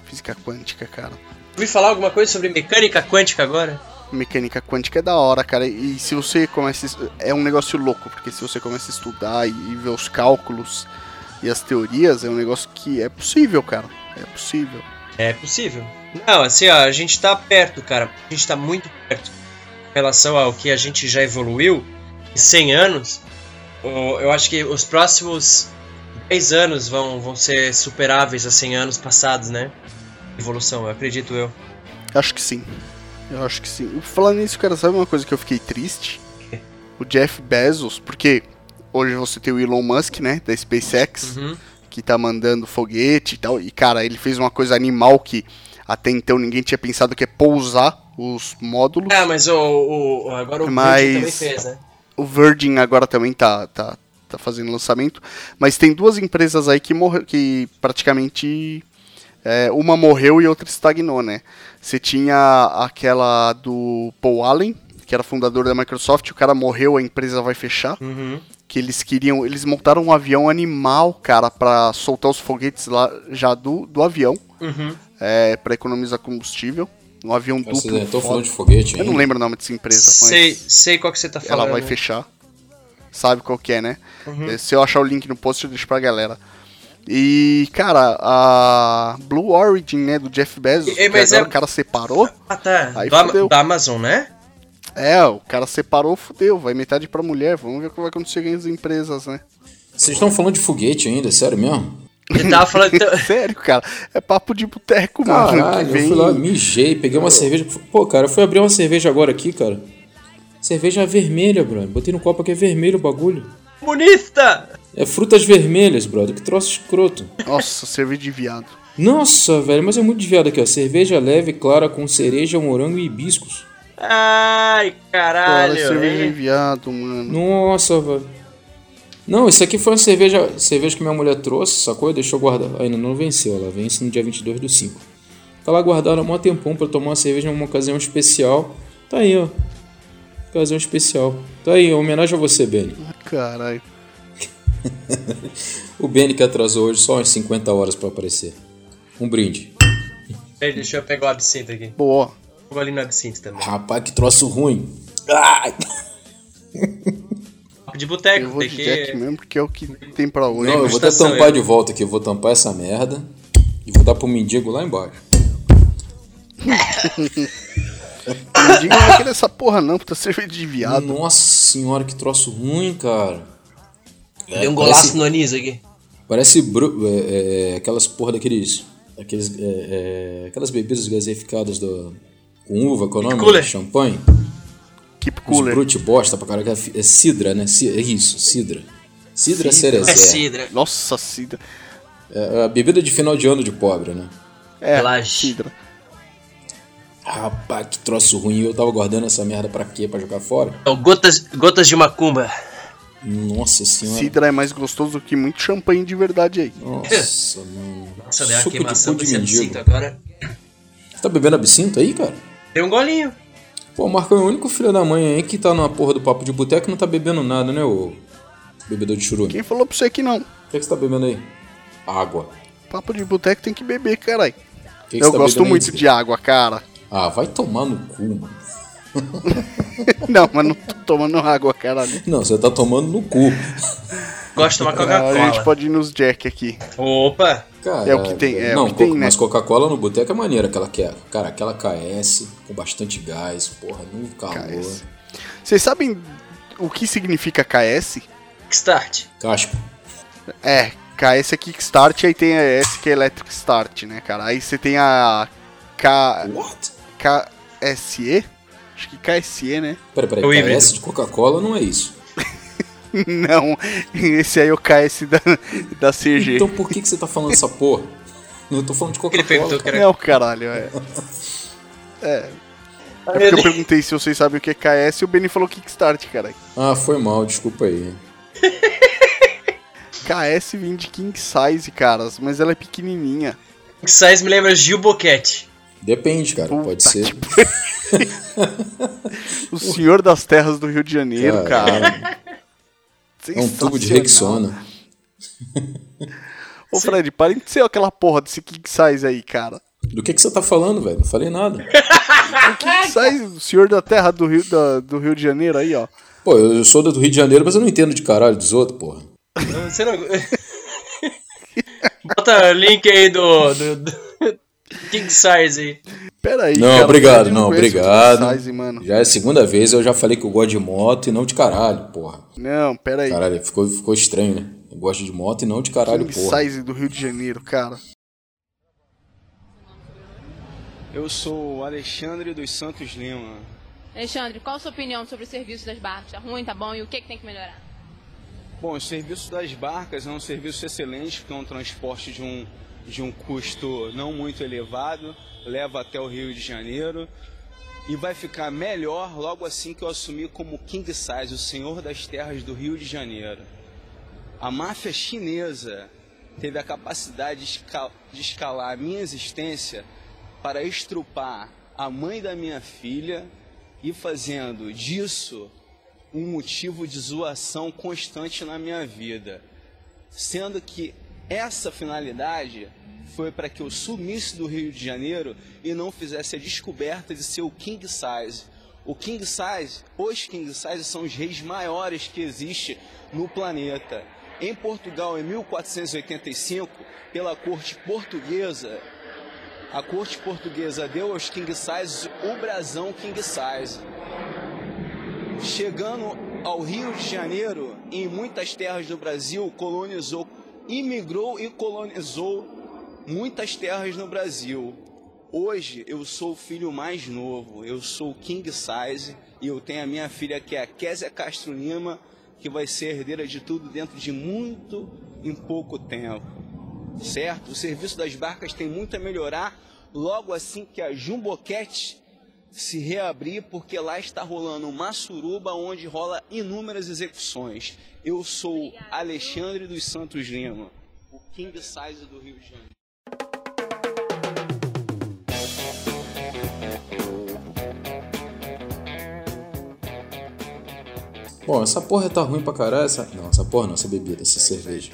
Física quântica, cara. Ouvi falar alguma coisa sobre mecânica quântica agora? Mecânica quântica é da hora, cara. E se você começa. É um negócio louco, porque se você começa a estudar e, e ver os cálculos e as teorias, é um negócio que é possível, cara. É possível. É possível. Não, assim, ó, a gente tá perto, cara. A gente tá muito perto em relação ao que a gente já evoluiu em 100 anos. Eu acho que os próximos 10 anos vão, vão ser superáveis a 100 anos passados, né? Evolução, eu acredito eu. Acho que sim. Eu acho que sim. Falando nisso, cara, sabe uma coisa que eu fiquei triste? O Jeff Bezos, porque hoje você tem o Elon Musk, né, da SpaceX, Uhum. Que tá mandando foguete e tal. E, cara, ele fez uma coisa animal que até então ninguém tinha pensado que é pousar os módulos. Ah, mas o, o- o- agora o Mas- Virgin também fez, né? O Virgin agora também tá, tá, tá fazendo lançamento. Mas tem duas empresas aí que morreu, que praticamente. é, uma morreu e outra estagnou, né? Você tinha aquela do Paul Allen, que era fundador da Microsoft, o cara morreu, a empresa vai fechar. Uhum. Que eles queriam. Eles montaram um avião animal, cara, pra soltar os foguetes lá já do, do avião. Uhum. É, para economizar combustível. Um avião Vocês duplo. estão foda. falando de foguete Eu não lembro o nome dessa empresa, mas Sei, sei qual que você tá falando. ela vai fechar. Sabe qual que é, né? Uhum. É, Se eu achar o link no post, eu deixo pra galera. E, cara, a Blue Origin, né, do Jeff Bezos, E- que mas agora é- o cara separou. Ah, tá. Aí fudeu. da Amazon, né? É, o cara separou, fudeu, vai metade pra mulher. Vamos ver o que vai acontecer com as empresas, né? Vocês estão falando de foguete ainda? Sério mesmo? Ele tava falando. Sério, cara, é papo de boteco, mano. Caralho, que eu vem... fui lá, mijei, peguei uma cerveja. Pô, cara, eu fui abrir uma cerveja agora aqui, cara. Cerveja vermelha, brother. Botei no copo aqui, é vermelho o bagulho. Comunista! É frutas vermelhas, brother. Que troço escroto. Nossa, cerveja de viado. Nossa, velho, mas é muito desviado aqui, ó. Cerveja leve, clara, com cereja, morango e hibiscos. Ai, Cara, caralho. cerveja de hein? viado, mano. Nossa, velho. Não, isso aqui foi uma cerveja, cerveja que minha mulher trouxe, sacou? Deixou guardar. Ainda não venceu, ela vence no dia 22 do 5. Tá lá guardada há mó tempão pra tomar uma cerveja numa ocasião especial. Tá aí, ó. Ocasião especial. Tá aí, homenagem a você, Benny. Caralho. O Benny que atrasou hoje só umas 50 horas pra aparecer. Um brinde. Peraí, deixa eu pegar o absinto aqui. Boa. Ali no absinto também. Rapaz, que troço ruim. Ai. De boteco, Eu vou tem de que. Jack mesmo, porque é o que tem pra hoje. Não, eu vou até tampar eu. de volta aqui. Eu vou tampar essa merda e vou dar pro mendigo lá embaixo. Diga não vai querer essa porra não, puta cerveja de viado. Nossa senhora, que troço ruim, cara. Dei um parece- golaço no anis aqui. Parece bru- é, é, aquelas porra daqueles. Aqueles, é, é, aquelas bebidas gaseificadas do, com uva, qual é o nome? Cooler. Champanhe. Keep cooler. brute bosta pra caralho. É cidra, né? Ci- É isso, cidra. Cidra, cerezé. É cidra. Nossa, Cida. É a bebida de final de ano de pobre, né? É. Cidra. Rapaz, que troço ruim. Eu tava guardando essa merda pra quê? Pra jogar fora? Então, gotas, gotas de macumba. Nossa senhora. Cidra é mais gostoso que muito champanhe de verdade aí. Nossa, mano. Nossa, deu uma Suco de queimação de mendigo. absinto agora. Você tá bebendo absinto aí, cara? Deu um golinho. Pô, o Marco é o único filho da mãe aí que tá na porra do papo de boteco e não tá bebendo nada, né, ô bebedor de churume? Quem falou pra você que não? O que, é que você tá bebendo aí? Água. Papo de boteco tem que beber, caralho. Que que Eu tá gosto aí, muito Zé? de água, cara. Ah, vai tomar no cu, mano. não, mas não tô tomando água, caralho. Não, você tá tomando no cu. Gosto de tomar Ah, a gente Coca-Cola. pode ir nos Jack aqui. Opa! Cara, É o que tem, é não, o que tem, né? mas Coca-Cola no boteco é maneira, aquela que é, cara, aquela KS com bastante gás, porra, no calor. KS. Vocês sabem o que significa KS? Start. Casco. É, KS é Kickstart, aí tem a S que é Electric Start, né, cara? Aí você tem a K... What? KSE? Acho que KSE, né? Peraí, peraí, É. KS de Coca-Cola não é isso. Não, esse aí é o KS da, da CG. Então por que, que você tá falando essa porra? Eu tô falando de Ele perguntou Coca-Cola. cara. Não, caralho, é. É. É porque eu perguntei se vocês sabem o que é KS e o Benny falou Kickstart, cara. Ah, foi mal, desculpa aí. KS vem de King Size, caras, mas ela é pequenininha. Size me lembra Gil Boquete. Depende, cara, Puta pode ser. que O senhor das terras do Rio de Janeiro, cara. É um tubo de. Rexona. Ô Fred, parem de ser aquela porra desse King Size aí, cara. Do que, que você tá falando, velho? Não falei nada. King Size, o senhor da terra do Rio, da- do Rio de Janeiro aí, ó. Pô, eu sou do Rio de Janeiro, mas eu não entendo de caralho dos outros, porra. Você não. Bota link aí do. do, do King Size aí. Pera aí, Não, cara, obrigado, não, obrigado. King Size, mano. Já é a segunda vez, eu já falei que eu gosto de moto e não de caralho, porra. Não, pera aí. Caralho, ficou, ficou estranho, né? Eu gosto de moto e não de caralho, King porra. Size do Rio de Janeiro, cara. Eu sou o Alexandre dos Santos Lima. Alexandre, qual a sua opinião sobre o serviço das barcas? Tá ruim, tá bom? E o que, que tem que melhorar? Bom, o serviço das barcas é um serviço excelente, porque é um transporte de um, de um custo não muito elevado, leva até o Rio de Janeiro e vai ficar melhor logo assim que eu assumir como King Size, o senhor das terras do Rio de Janeiro. A máfia chinesa teve a capacidade de, esca- de escalar a minha existência para estrupar a mãe da minha filha e fazendo disso um motivo de zoação constante na minha vida. Sendo que essa finalidade foi para que eu sumisse do Rio de Janeiro e não fizesse a descoberta de ser o King Size. O King Size, os King Size são os reis maiores que existe no planeta. Em Portugal, em 1485, pela corte portuguesa, a corte portuguesa deu aos King Size o brasão King Size. Chegando ao Rio de Janeiro, em muitas terras do Brasil, colonizou, imigrou e colonizou muitas terras no Brasil. Hoje eu sou o filho mais novo, eu sou King Size e eu tenho a minha filha que é a Késia Castro Lima, que vai ser herdeira de tudo dentro de muito em pouco tempo. Certo? O serviço das barcas tem muito a melhorar logo assim que a Jumboquete se reabrir, porque lá está rolando uma suruba onde rola inúmeras execuções. Eu sou Alexandre dos Santos Lima, o King Size do Rio de Janeiro. Bom, essa porra tá ruim pra caralho. Essa... Não, essa porra não, essa bebida, essa cerveja.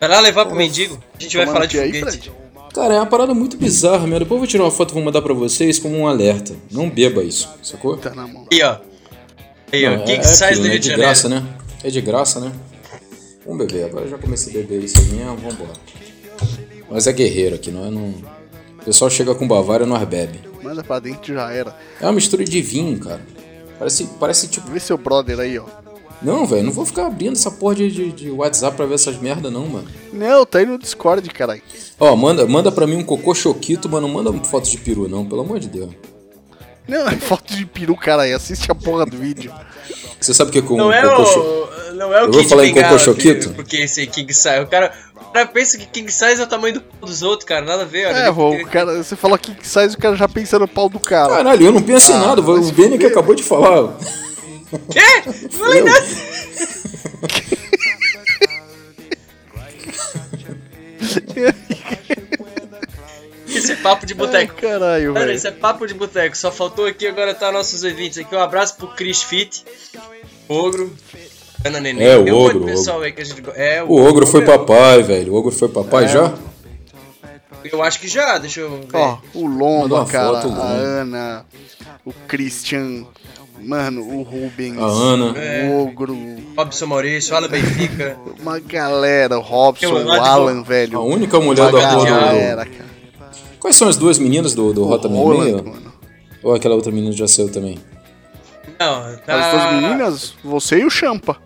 Vai lá levar pro mendigo. A gente vai falar de foguete. Cara, é uma parada muito bizarra, meu. Depois eu vou tirar uma foto e vou mandar pra vocês como um alerta. Não beba isso, sacou? Tá na mão. Aí, ó. Aí, ó, Não, King é Size aquilo, do né? Rio É de graça, né? É de graça, né? Vamos beber. Agora eu já comecei a beber isso aí mesmo, vambora. Mas é guerreiro aqui, não é? Não... O pessoal chega com Bavária e nós bebe. Manda pra dentro e já era. É uma mistura de vinho, cara. Parece, parece tipo. Vê seu brother aí, ó. Não, velho, não vou ficar abrindo essa porra de, de, de WhatsApp pra ver essas merda, não, mano. Não, tá aí no Discord, caralho. Ó, manda, manda pra mim um cocô choquito, mas não manda foto de peru, não, pelo amor de Deus. Não, é foto de peru, caralho. Assiste a porra do vídeo. Você sabe o que é com Não um é cocô cho- o. Não é o Eu vou falar em Cocô Choquito? que- Porque esse King Size. O cara, o cara pensa que King Size é o tamanho do pau dos outros, cara. Nada a ver, olha. É, vô, o cara, você falou que size o cara já pensa no pau do cara. Caralho, eu não penso em Ah, nada, vai o Benny que acabou de falar. Quê? Não falei nada. Esse é papo de Ai, boteco. caralho, Cara, velho. esse é papo de boteco. Só faltou aqui agora tá nossos ouvintes aqui. Um abraço pro Chris Fit, Ogro, Ana Neném. É, o Ogro, que a gente. go- É, O ogro foi é- papai, velho. O ogro foi papai É. já? Eu acho que já, deixa eu ver. Ó, o Lomba, cara, foto, a. Ana, o Christian, mano, o Rubens, A Ana. É. o Ogro, Robson Maurício, Alan Benfica. uma galera, o Robson, o Alan, A velho. única mulher da porra do- galera, cara. Quais são as duas meninas do, do O Rota Roland, 66? mano. Ou aquela outra menina já saiu também? Não, tá. As duas meninas, você e o Champa.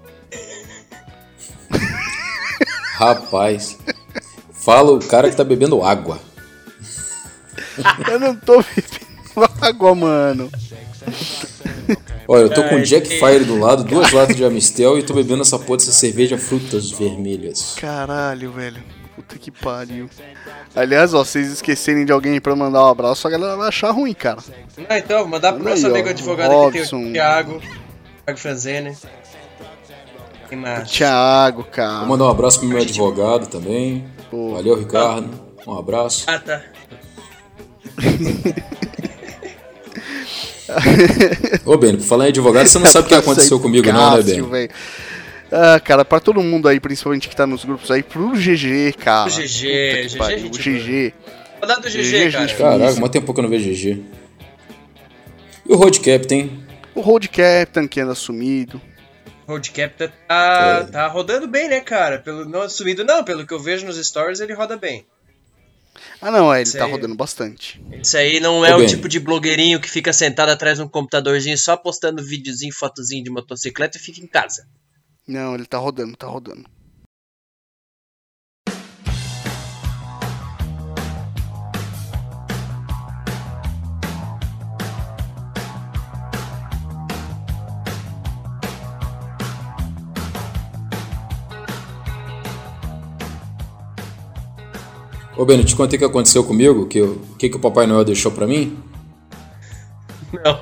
Rapaz. Fala o cara que tá bebendo água. Eu não tô bebendo água, mano. Olha, eu tô com Ai, Jack Fire do lado, duas latas de Amistel e tô bebendo essa porra dessa cerveja frutas vermelhas. Caralho, velho. Puta que pariu. Aliás, ó, vocês esquecerem de alguém pra mandar um abraço, a galera vai achar ruim, cara. Não, então, vou mandar pro nosso aí, ó, amigo advogado que tem Robson. o Thiago. Thiago Franzene. Quem mais? Thiago, Vou cara. mandar um abraço pro meu advogado também. Pô. Valeu, Ricardo. Um abraço. Ah, tá. Ô, Ben, por falar em advogado, você não sabe o que aconteceu comigo, não, né, Ben? Ah, cara, pra todo mundo aí, principalmente que tá nos grupos aí, pro GG, cara. O GG, GG, pariu, gente O GG. Dar do GG, GG, cara. gente. Caraca, mó tempo que eu não vejo GG. E o Road Captain? O Road Captain que anda sumido. Road Captain tá, É. tá rodando bem, né, cara? Pelo, não sumido não, pelo que eu vejo nos stories, ele roda bem. Ah, não, é, ele Isso tá aí. rodando bastante. Isso aí não é Ô, o Ben. tipo de blogueirinho que fica sentado atrás de um computadorzinho só postando videozinho, fotozinho de motocicleta e fica em casa. Não, ele tá rodando, tá rodando. Ô, Ben, eu te contei o que aconteceu comigo? Que eu- O que, que o Papai Noel deixou pra mim? Não.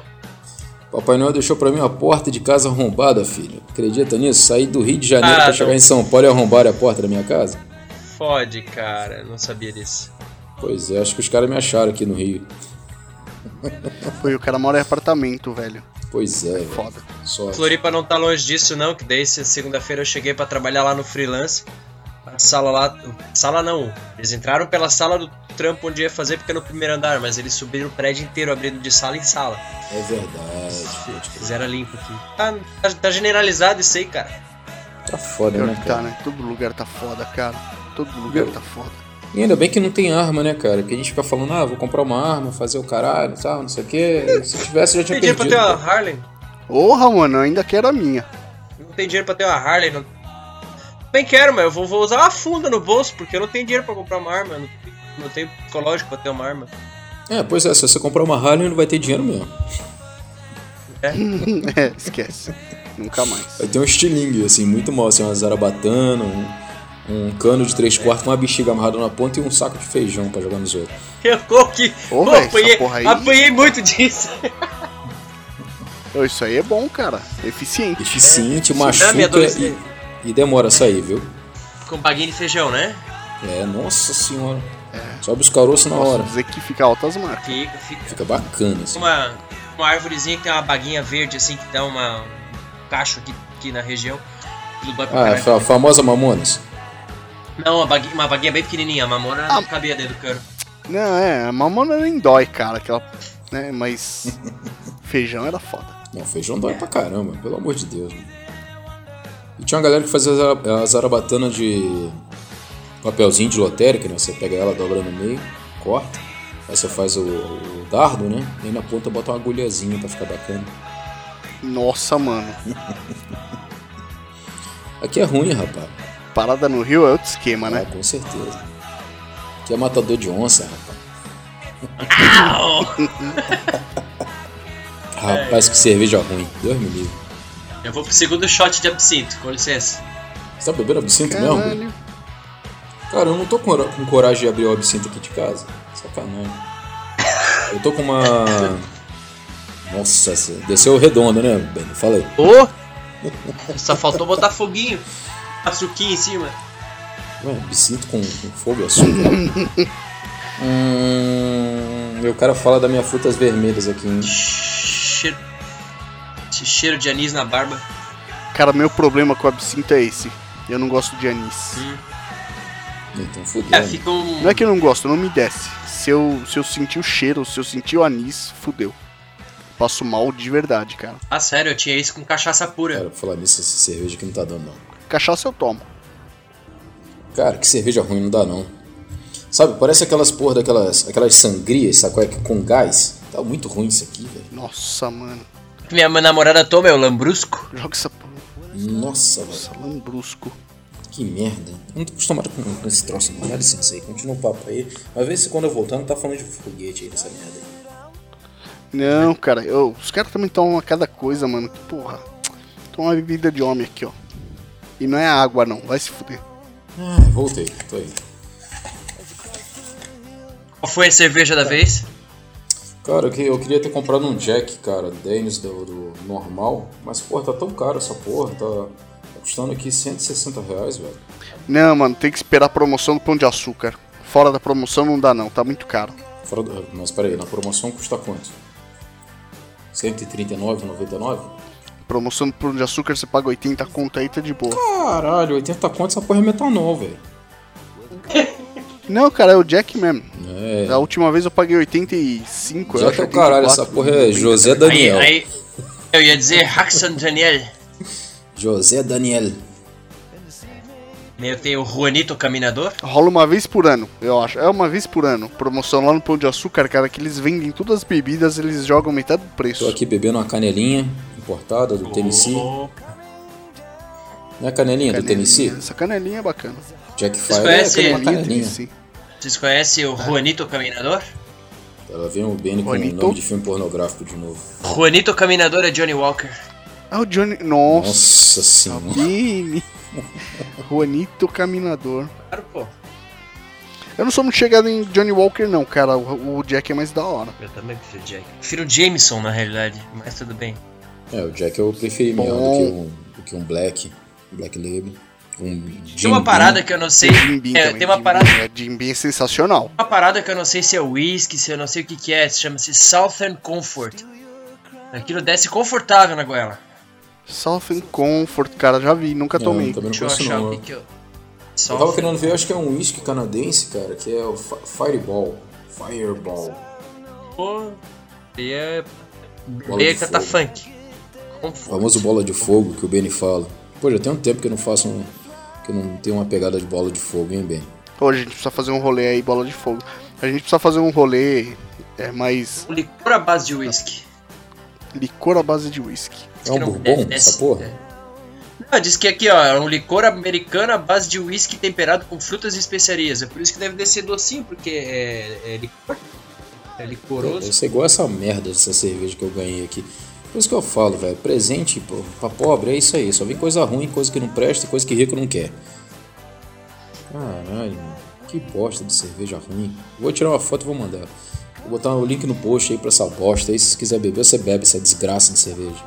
Papai Noel deixou pra mim uma porta de casa arrombada, filho. Acredita nisso? Saí do Rio de Janeiro Ah, pra chegar não. em São Paulo e arrombar a porta da minha casa? Fode, cara. Não sabia disso. Pois é, acho que os caras me acharam aqui no Rio. Foi, o cara mora em apartamento, velho. Pois é, velho. Foda. Sorte. Floripa não tá longe disso, não, que daí se- segunda-feira eu cheguei pra trabalhar lá no freelance. A sala lá. Sala não. Eles entraram pela sala do trampo onde ia fazer porque é no primeiro andar, mas eles subiram o prédio inteiro abrindo de sala em sala. É verdade. Fizeram limpo aqui. Tá, tá- tá generalizado isso aí, cara. Tá foda, Pior né, que tá, cara? né? Todo lugar tá foda, cara. Todo lugar tá foda. E ainda bem que não tem arma, né, cara? Que a gente fica falando, ah, vou comprar uma arma, fazer o caralho, tal, não sei o quê. Se tivesse, já tinha Tem dinheiro pra ter uma. Harley? Porra, mano, eu ainda quero a minha. Não tem dinheiro pra ter uma Harley. Não... Bem quero, mas eu vou, vou usar uma funda no bolso, porque eu não tenho dinheiro pra comprar uma arma. eu Não, não tenho psicológico pra ter uma arma. É, pois é, se você comprar uma Harley, não vai ter dinheiro mesmo. é, esquece. Nunca mais. Vai ter um estilingue, assim, muito mal, assim, uma zarabatana, um, um cano de três quartos com uma bexiga amarrada na ponta e um saco de feijão pra jogar nos outros. Eu que. Ô, apanhei, porra aí- apanhei muito disso. Isso aí é bom, cara. Eficiente. Eficiente, É, machuca adolescente. E demora a sair, viu? Com baguinha de feijão, né? É, nossa senhora. Sobe os caroços na Posso hora. dizer que fica altas marcas. Fica, fica. Fica bacana, assim. Uma, uma árvorezinha que tem uma baguinha verde, assim, que dá uma, um cacho aqui, aqui na região. Ah, caralho. a famosa Mamonas. Não, uma baguinha, uma baguinha bem pequenininha. A mamona Ah. não cabia dentro do cano. Não, é, a mamona nem dói, cara. Aquela, né, mas feijão era foda. Não, feijão dói pra caramba, pelo amor de Deus. Mano. E tinha uma galera que fazia a zarabatana de papelzinho de lotérica, né? Você pega ela, dobra no meio, corta, aí você faz o, o dardo, né? E aí na ponta bota uma agulhazinha pra ficar bacana. Nossa, mano. Aqui é ruim, rapaz. Parada no Rio é outro esquema, Ah, né? com certeza. Aqui é matador de onça, rapaz. rapaz, que cerveja ruim. Deus me livre. Eu vou pro segundo shot de absinto, com licença. Você tá bebendo absinto mesmo? Caralho. Cara, eu não tô com, com coragem de abrir o absinto aqui de casa. Sacanagem. Eu tô com uma. Nossa, desceu redondo, né, Ben? Fala aí. Ô! Só faltou botar foguinho. Açuquinho em cima. Ué, absinto com, com fogo e açúcar. hum, o cara fala das minhas frutas vermelhas aqui, hein? Cheiro. Esse cheiro de anis na barba. Cara, meu problema com o absinto é esse. Eu não gosto de anis. Então fudeu. É, né? um. Não é que eu não gosto, não me desce. Se eu, se eu sentir o cheiro, se eu sentir o anis, fudeu. Passo mal de verdade, cara. Ah, sério, eu tinha isso com cachaça pura. Cara, pra falar nisso, essa cerveja aqui não tá dando, não. Cachaça eu tomo. Cara, que cerveja ruim não dá, não. Sabe, parece aquelas porra daquelas aquelas sangrias, qual é? Com gás. Tá muito ruim isso aqui, velho. Nossa, mano. Minha namorada toma é o lambrusco. Joga essa porra. Nossa, velho. Nossa, lambrusco. Que merda. Eu não tô acostumado com, com esse troço, não. Dá licença aí, continua o papo aí. Mas vê se quando eu voltar não tá falando de foguete aí nessa merda aí. Não, cara, eu, os caras também tomam a cada coisa, mano. Que porra. Toma uma bebida de homem aqui, ó. E não é água, não. Vai se fuder. Ah, voltei, tô aí. Qual foi a cerveja da vez? Cara, eu, que- eu queria ter comprado um Jack, cara, Dennis do, do normal. Mas, porra, tá tão caro essa porra. Tá, tá custando aqui 160 reais, velho. Não, mano, tem que esperar a promoção do pão de açúcar. Fora da promoção não dá, não. Tá muito caro. Fora do- mas peraí, na promoção custa quanto? 139,99? Promoção do pão de açúcar você paga 80 conto aí, tá de boa. Caralho, 80 conto essa porra é metanol, velho. Não, cara, é o Jack mesmo. É. Da última vez eu paguei 85, eu Já acho. é o caralho, 84, essa porra é 90. José Aí, Daniel. aí. Eu ia dizer Haxan Daniel. José Daniel. Eu tenho o Juanito Caminador. Rola uma vez por ano, eu acho. É uma vez por ano. Promoção lá no Pão de Açúcar, cara, que eles vendem todas as bebidas, eles jogam metade do Tô preço. aqui bebendo uma canelinha importada do Tennessee. Oh, Não é canelinha, do Canelinha, Tennessee? Essa canelinha é bacana. Jack Fire é Canelinha canelinha. Vocês conhecem o Juanito Caminador? Ela vem o Benny com o nome de filme pornográfico de novo. Juanito Caminador é Johnny Walker. Ah, o Johnny. Nossa, Nossa senhora. Vini. Juanito Caminador. Claro, pô. Eu não sou muito chegado em Johnny Walker, não, cara. O, o Jack é mais da hora. Eu também prefiro Jack. Prefiro o Jameson, na realidade, mas tudo bem. É, o Jack eu preferi melhor do que, um, do que um Black. Black Label. Um Tem uma parada que eu não sei. Jim Beam É, também. tem uma Jim parada. Beam, é, Jim Beam é sensacional. Uma parada que eu não sei se é whisky, se eu não sei o que, que é, se chama-se Southern Comfort. Aquilo desce confortável na goela. Southern Comfort, cara, já vi, nunca Não, tomei. também não Deixa eu achar não. o que, que eu. Eu tava Southern. querendo ver, acho que é um whisky canadense, cara, que é o Fi- Fireball. Fireball. Pô, E é. Bola cata fogo. funk. O famoso bola de fogo que o Benny fala. Pô, já tem um tempo que eu não faço um, que não tenho uma pegada de bola de fogo, hein, Ben? Hoje a gente precisa fazer um rolê aí, bola de fogo. A gente precisa fazer um rolê é, mais Um licor à base de whisky. licor à base de whisky. É um bourbon, deve- essa porra? Não, diz que aqui, ó, é um licor americano à base de whisky temperado com frutas e especiarias. É por isso que deve descer docinho, porque é, é licor. É licoroso. Deve ser igual essa merda dessa cerveja que eu ganhei aqui. Por isso que eu falo, velho, presente pô, pra pobre é isso aí. Só vem coisa ruim, coisa que não presta, coisa que rico não quer. Caralho, mano. Que bosta de cerveja ruim. Vou tirar uma foto e vou mandar. Vou botar o link no post aí pra essa bosta aí. Se você quiser beber, você bebe essa desgraça de cerveja.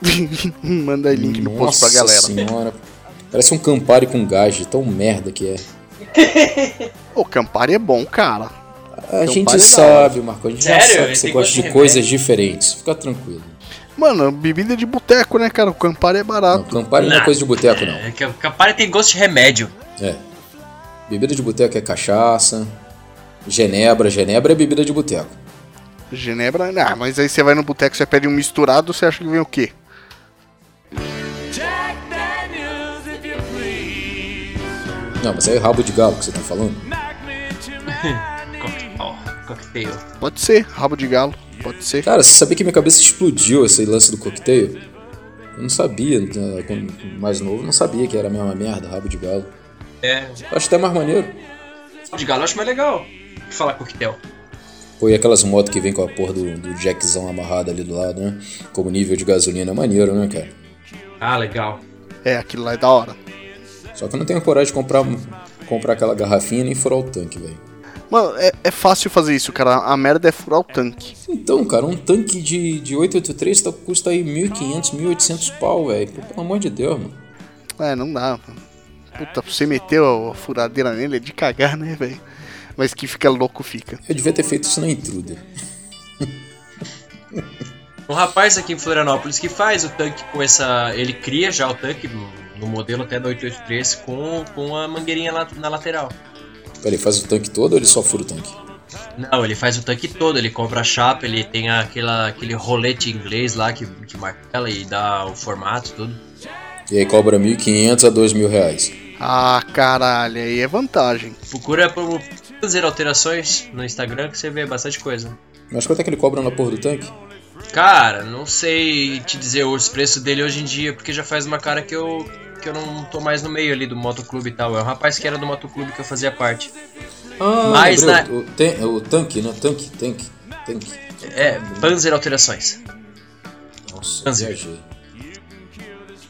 Manda aí link no post pra Nossa galera. senhora. Parece um Campari com gás, de tão merda que é. O Campari é bom, cara. A gente Campari é da sabe, Marco. A gente já Sério? sabe Ele que você gosta de de coisas diferentes. Fica tranquilo. Mano, bebida de boteco, né, cara? O Campari é Não, barato. Campari não é coisa de boteco, não. É Campari tem gosto de remédio. É. Bebida de boteco é cachaça. Genebra. Genebra é bebida de boteco. Genebra, ah, mas aí você vai no boteco, você pede um misturado, você acha que vem o quê? Não, mas é rabo de galo que você tá falando? Coquetel. Pode ser, rabo de galo, pode ser. Cara, você sabia que minha cabeça explodiu esse lance do coquetel? Eu não sabia, né, quando mais novo, eu não sabia que era a mesma merda, rabo de galo. É, Eu acho até mais maneiro. de galo eu acho mais legal que falar coquetel. Pô, e aquelas motos que vem com a porra do, do jackzão amarrado ali do lado, né? Como nível de gasolina é maneiro, né, cara? Ah, legal. É, aquilo lá é da hora. Só que eu não tenho coragem de comprar, comprar aquela garrafinha nem furar o tanque, velho. Mano, é, é fácil fazer isso, cara. A merda é furar o tanque. Então, cara, um tanque de, de 883 tá, custa aí 1.500, 1.800 pau, velho. Pelo amor de Deus, mano. É, não dá. mano. Puta, você meteu a furadeira nele é de cagar, né, velho? Mas que fica louco, fica. Eu devia ter feito isso na Intruder. Um rapaz aqui em Florianópolis que faz o tanque com essa. Ele cria já o tanque no, no modelo até da 883 com, com a mangueirinha lá na lateral. Peraí, faz o tanque todo ou ele só fura o tanque? Não, ele faz o tanque todo, ele compra a chapa, ele tem aquela, aquele rolete inglês lá que, que martela e dá o formato tudo. E aí cobra 1.500 a 2.000 reais. Ah, caralho, aí é vantagem. Procura por fazer alterações no Instagram que você vê bastante coisa. Mas quanto é que ele cobra na porra do tanque? Cara, não sei te dizer os preços dele hoje em dia, porque já faz uma cara que eu que eu não tô mais no meio ali do motoclube e tal. É um rapaz que era do motoclube que eu fazia parte. Ah, Mas lembrei, na- o, ten- o tanque, né? Tanque, tanque, tanque. É, Panzer Alterações. Nossa, Panzer. viajei.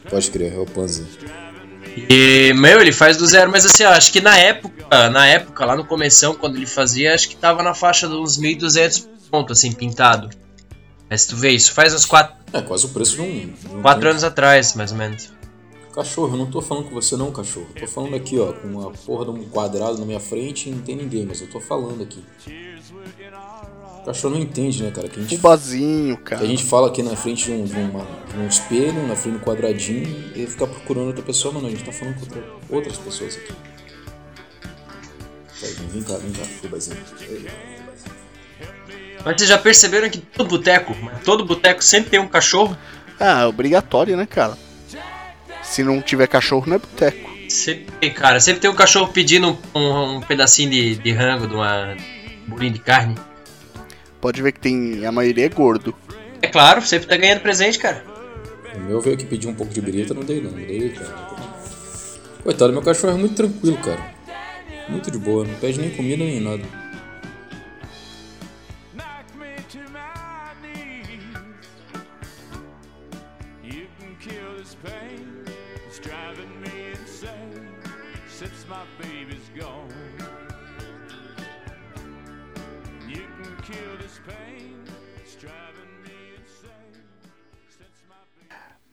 Pode crer, é o Panzer. E, meu, ele faz do zero, mas assim, eu acho que na época, na época, lá no começão, quando ele fazia, acho que tava na faixa uns 1.200 pontos, assim, pintado. Mas se tu vê, isso faz uns 4, É quase o preço de um, de um quatro tanque. anos atrás, mais ou menos. Cachorro, eu não tô falando com você não, cachorro. Tô falando aqui, ó, com uma porra de um quadrado na minha frente e não tem ninguém, mas eu tô falando aqui. O cachorro não entende, né, cara? Que a gente, Fubazinho, que cara. a gente fala aqui na frente de um, de uma- de um espelho, na frente do quadradinho, e ele fica procurando outra pessoa, mano, a gente tá falando com outra- outras pessoas aqui. Tá, vem cá, vem cá, fubazinho. Mas vocês já perceberam que todo boteco, todo boteco sempre tem um cachorro? Ah, é obrigatório, né, cara? Se não tiver cachorro, não é boteco. Sempre tem, cara. Sempre tem um cachorro pedindo um, um- pedacinho de, de rango, de uma um bolinho de carne. Pode ver que tem. A maioria é gordo. É claro, sempre tá ganhando presente, cara. O meu veio aqui pedir um pouco de birita, não dei não, não dei, cara. Coitado, meu cachorro é muito tranquilo, cara. Muito de boa, não pede nem comida nem nada.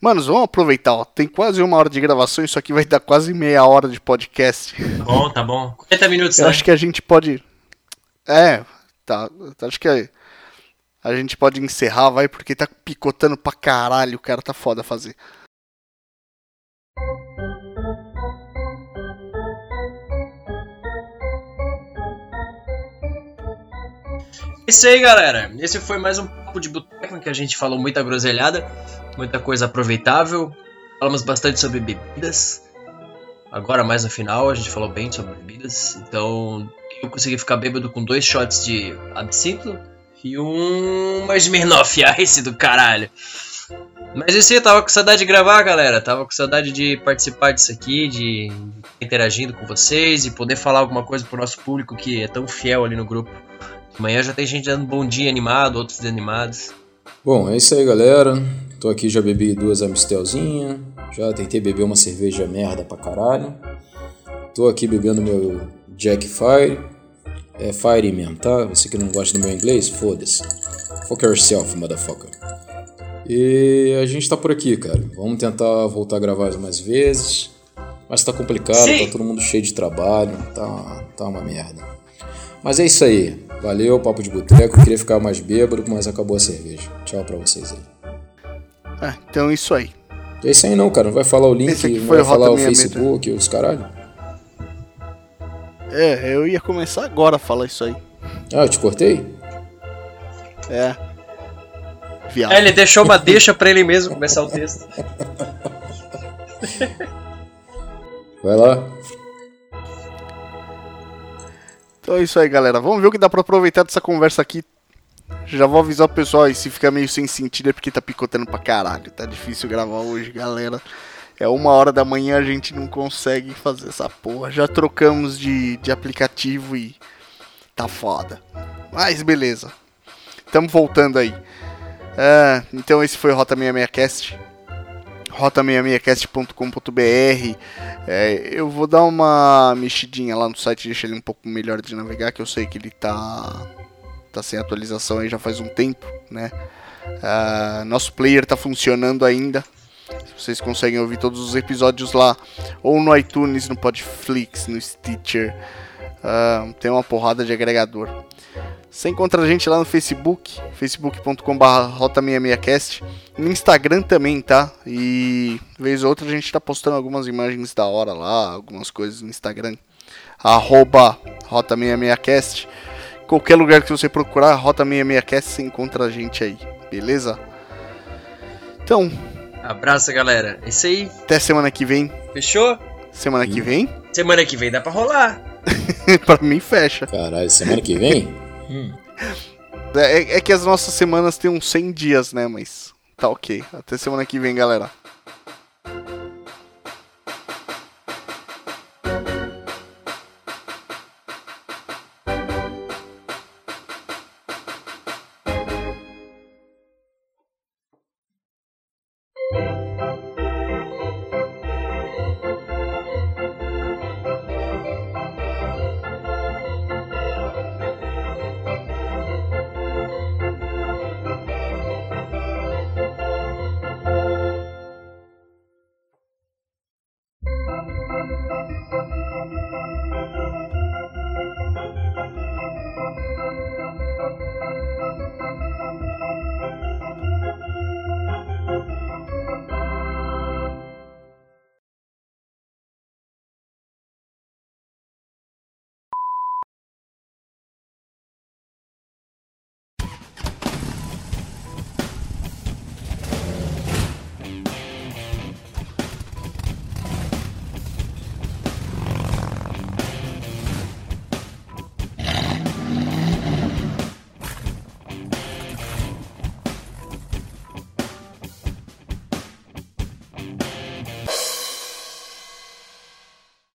Manos, vamos aproveitar, ó. Tem quase uma hora de gravação, isso aqui vai dar quase meia hora de podcast. Tá bom, tá bom. 40 minutos, Eu né? acho que a gente pode. É, tá. Acho que a, a gente pode encerrar, vai, porque tá picotando pra caralho. O cara tá foda fazer. Isso aí, galera. Esse foi mais um papo de boteco que a gente falou muita groselhada, muita coisa aproveitável. Falamos bastante sobre bebidas. Agora, mais no final, a gente falou bem sobre bebidas. Então, eu consegui ficar bêbado com dois shots de absinto e um mais Smirnoff Ice do caralho. Mas isso aí, tava com saudade de gravar, galera. Tava com saudade de participar disso aqui, de interagindo com vocês e poder falar alguma coisa pro nosso público que é tão fiel ali no grupo. Amanhã já tem gente dando bom dia animado, outros desanimados. Bom, é isso aí, galera. Tô aqui, já bebi duas Amistelzinhas. Já tentei beber uma cerveja merda pra caralho. Tô aqui bebendo meu Jack Fire. É Fire mesmo, tá? Você que não gosta do meu inglês, foda-se. Fuck yourself, motherfucker. E a gente tá por aqui, cara. Vamos tentar voltar a gravar mais vezes. Mas tá complicado, Sim. tá todo mundo cheio de trabalho. Tá, tá uma merda. Mas é isso aí. Valeu, papo de boteco. Queria ficar mais bêbado, mas acabou a cerveja. Tchau pra vocês aí. É, então é isso aí. É isso aí não, cara. Não vai falar o link, não vai falar o 66, Facebook, os caralho. É, eu ia começar agora a falar isso aí. Ah, eu te cortei? É. Viado. É, ele deixou uma deixa pra ele mesmo começar o texto. Vai lá. Então é isso aí, galera. Vamos ver o que dá pra aproveitar dessa conversa aqui. Já vou avisar o pessoal aí, se ficar meio sem sentido é porque tá picotando pra caralho. Tá difícil gravar hoje, galera. É uma hora da manhã, a gente não consegue fazer essa porra. Já trocamos de, de aplicativo e tá foda. Mas beleza. Tamo voltando aí. Ah, então esse foi o Rota 66cast. rota66cast.com.br é, Eu vou dar uma mexidinha lá no site, deixar ele um pouco melhor de navegar, que eu sei que ele tá, tá sem atualização aí já faz um tempo, né? Ah, nosso player tá funcionando ainda. Vocês conseguem ouvir todos os episódios lá, ou no iTunes, no Podflix, no Stitcher. Ah, tem uma porrada de agregador. Você encontra a gente lá no Facebook, facebook.com.br rota66cast. No Instagram também, tá? E vez ou outra a gente tá postando algumas imagens da hora lá, algumas coisas no Instagram. Arroba rota66cast. Qualquer lugar que você procurar, rota66cast, você encontra a gente aí, beleza? Então, Abraço, galera. É Isso aí. até semana que vem. Fechou? Semana que vem, Semana que vem dá pra rolar. pra mim fecha. Caralho, semana que vem? É, é que as nossas semanas têm uns 100 dias, né? Mas tá ok. Até semana que vem, galera.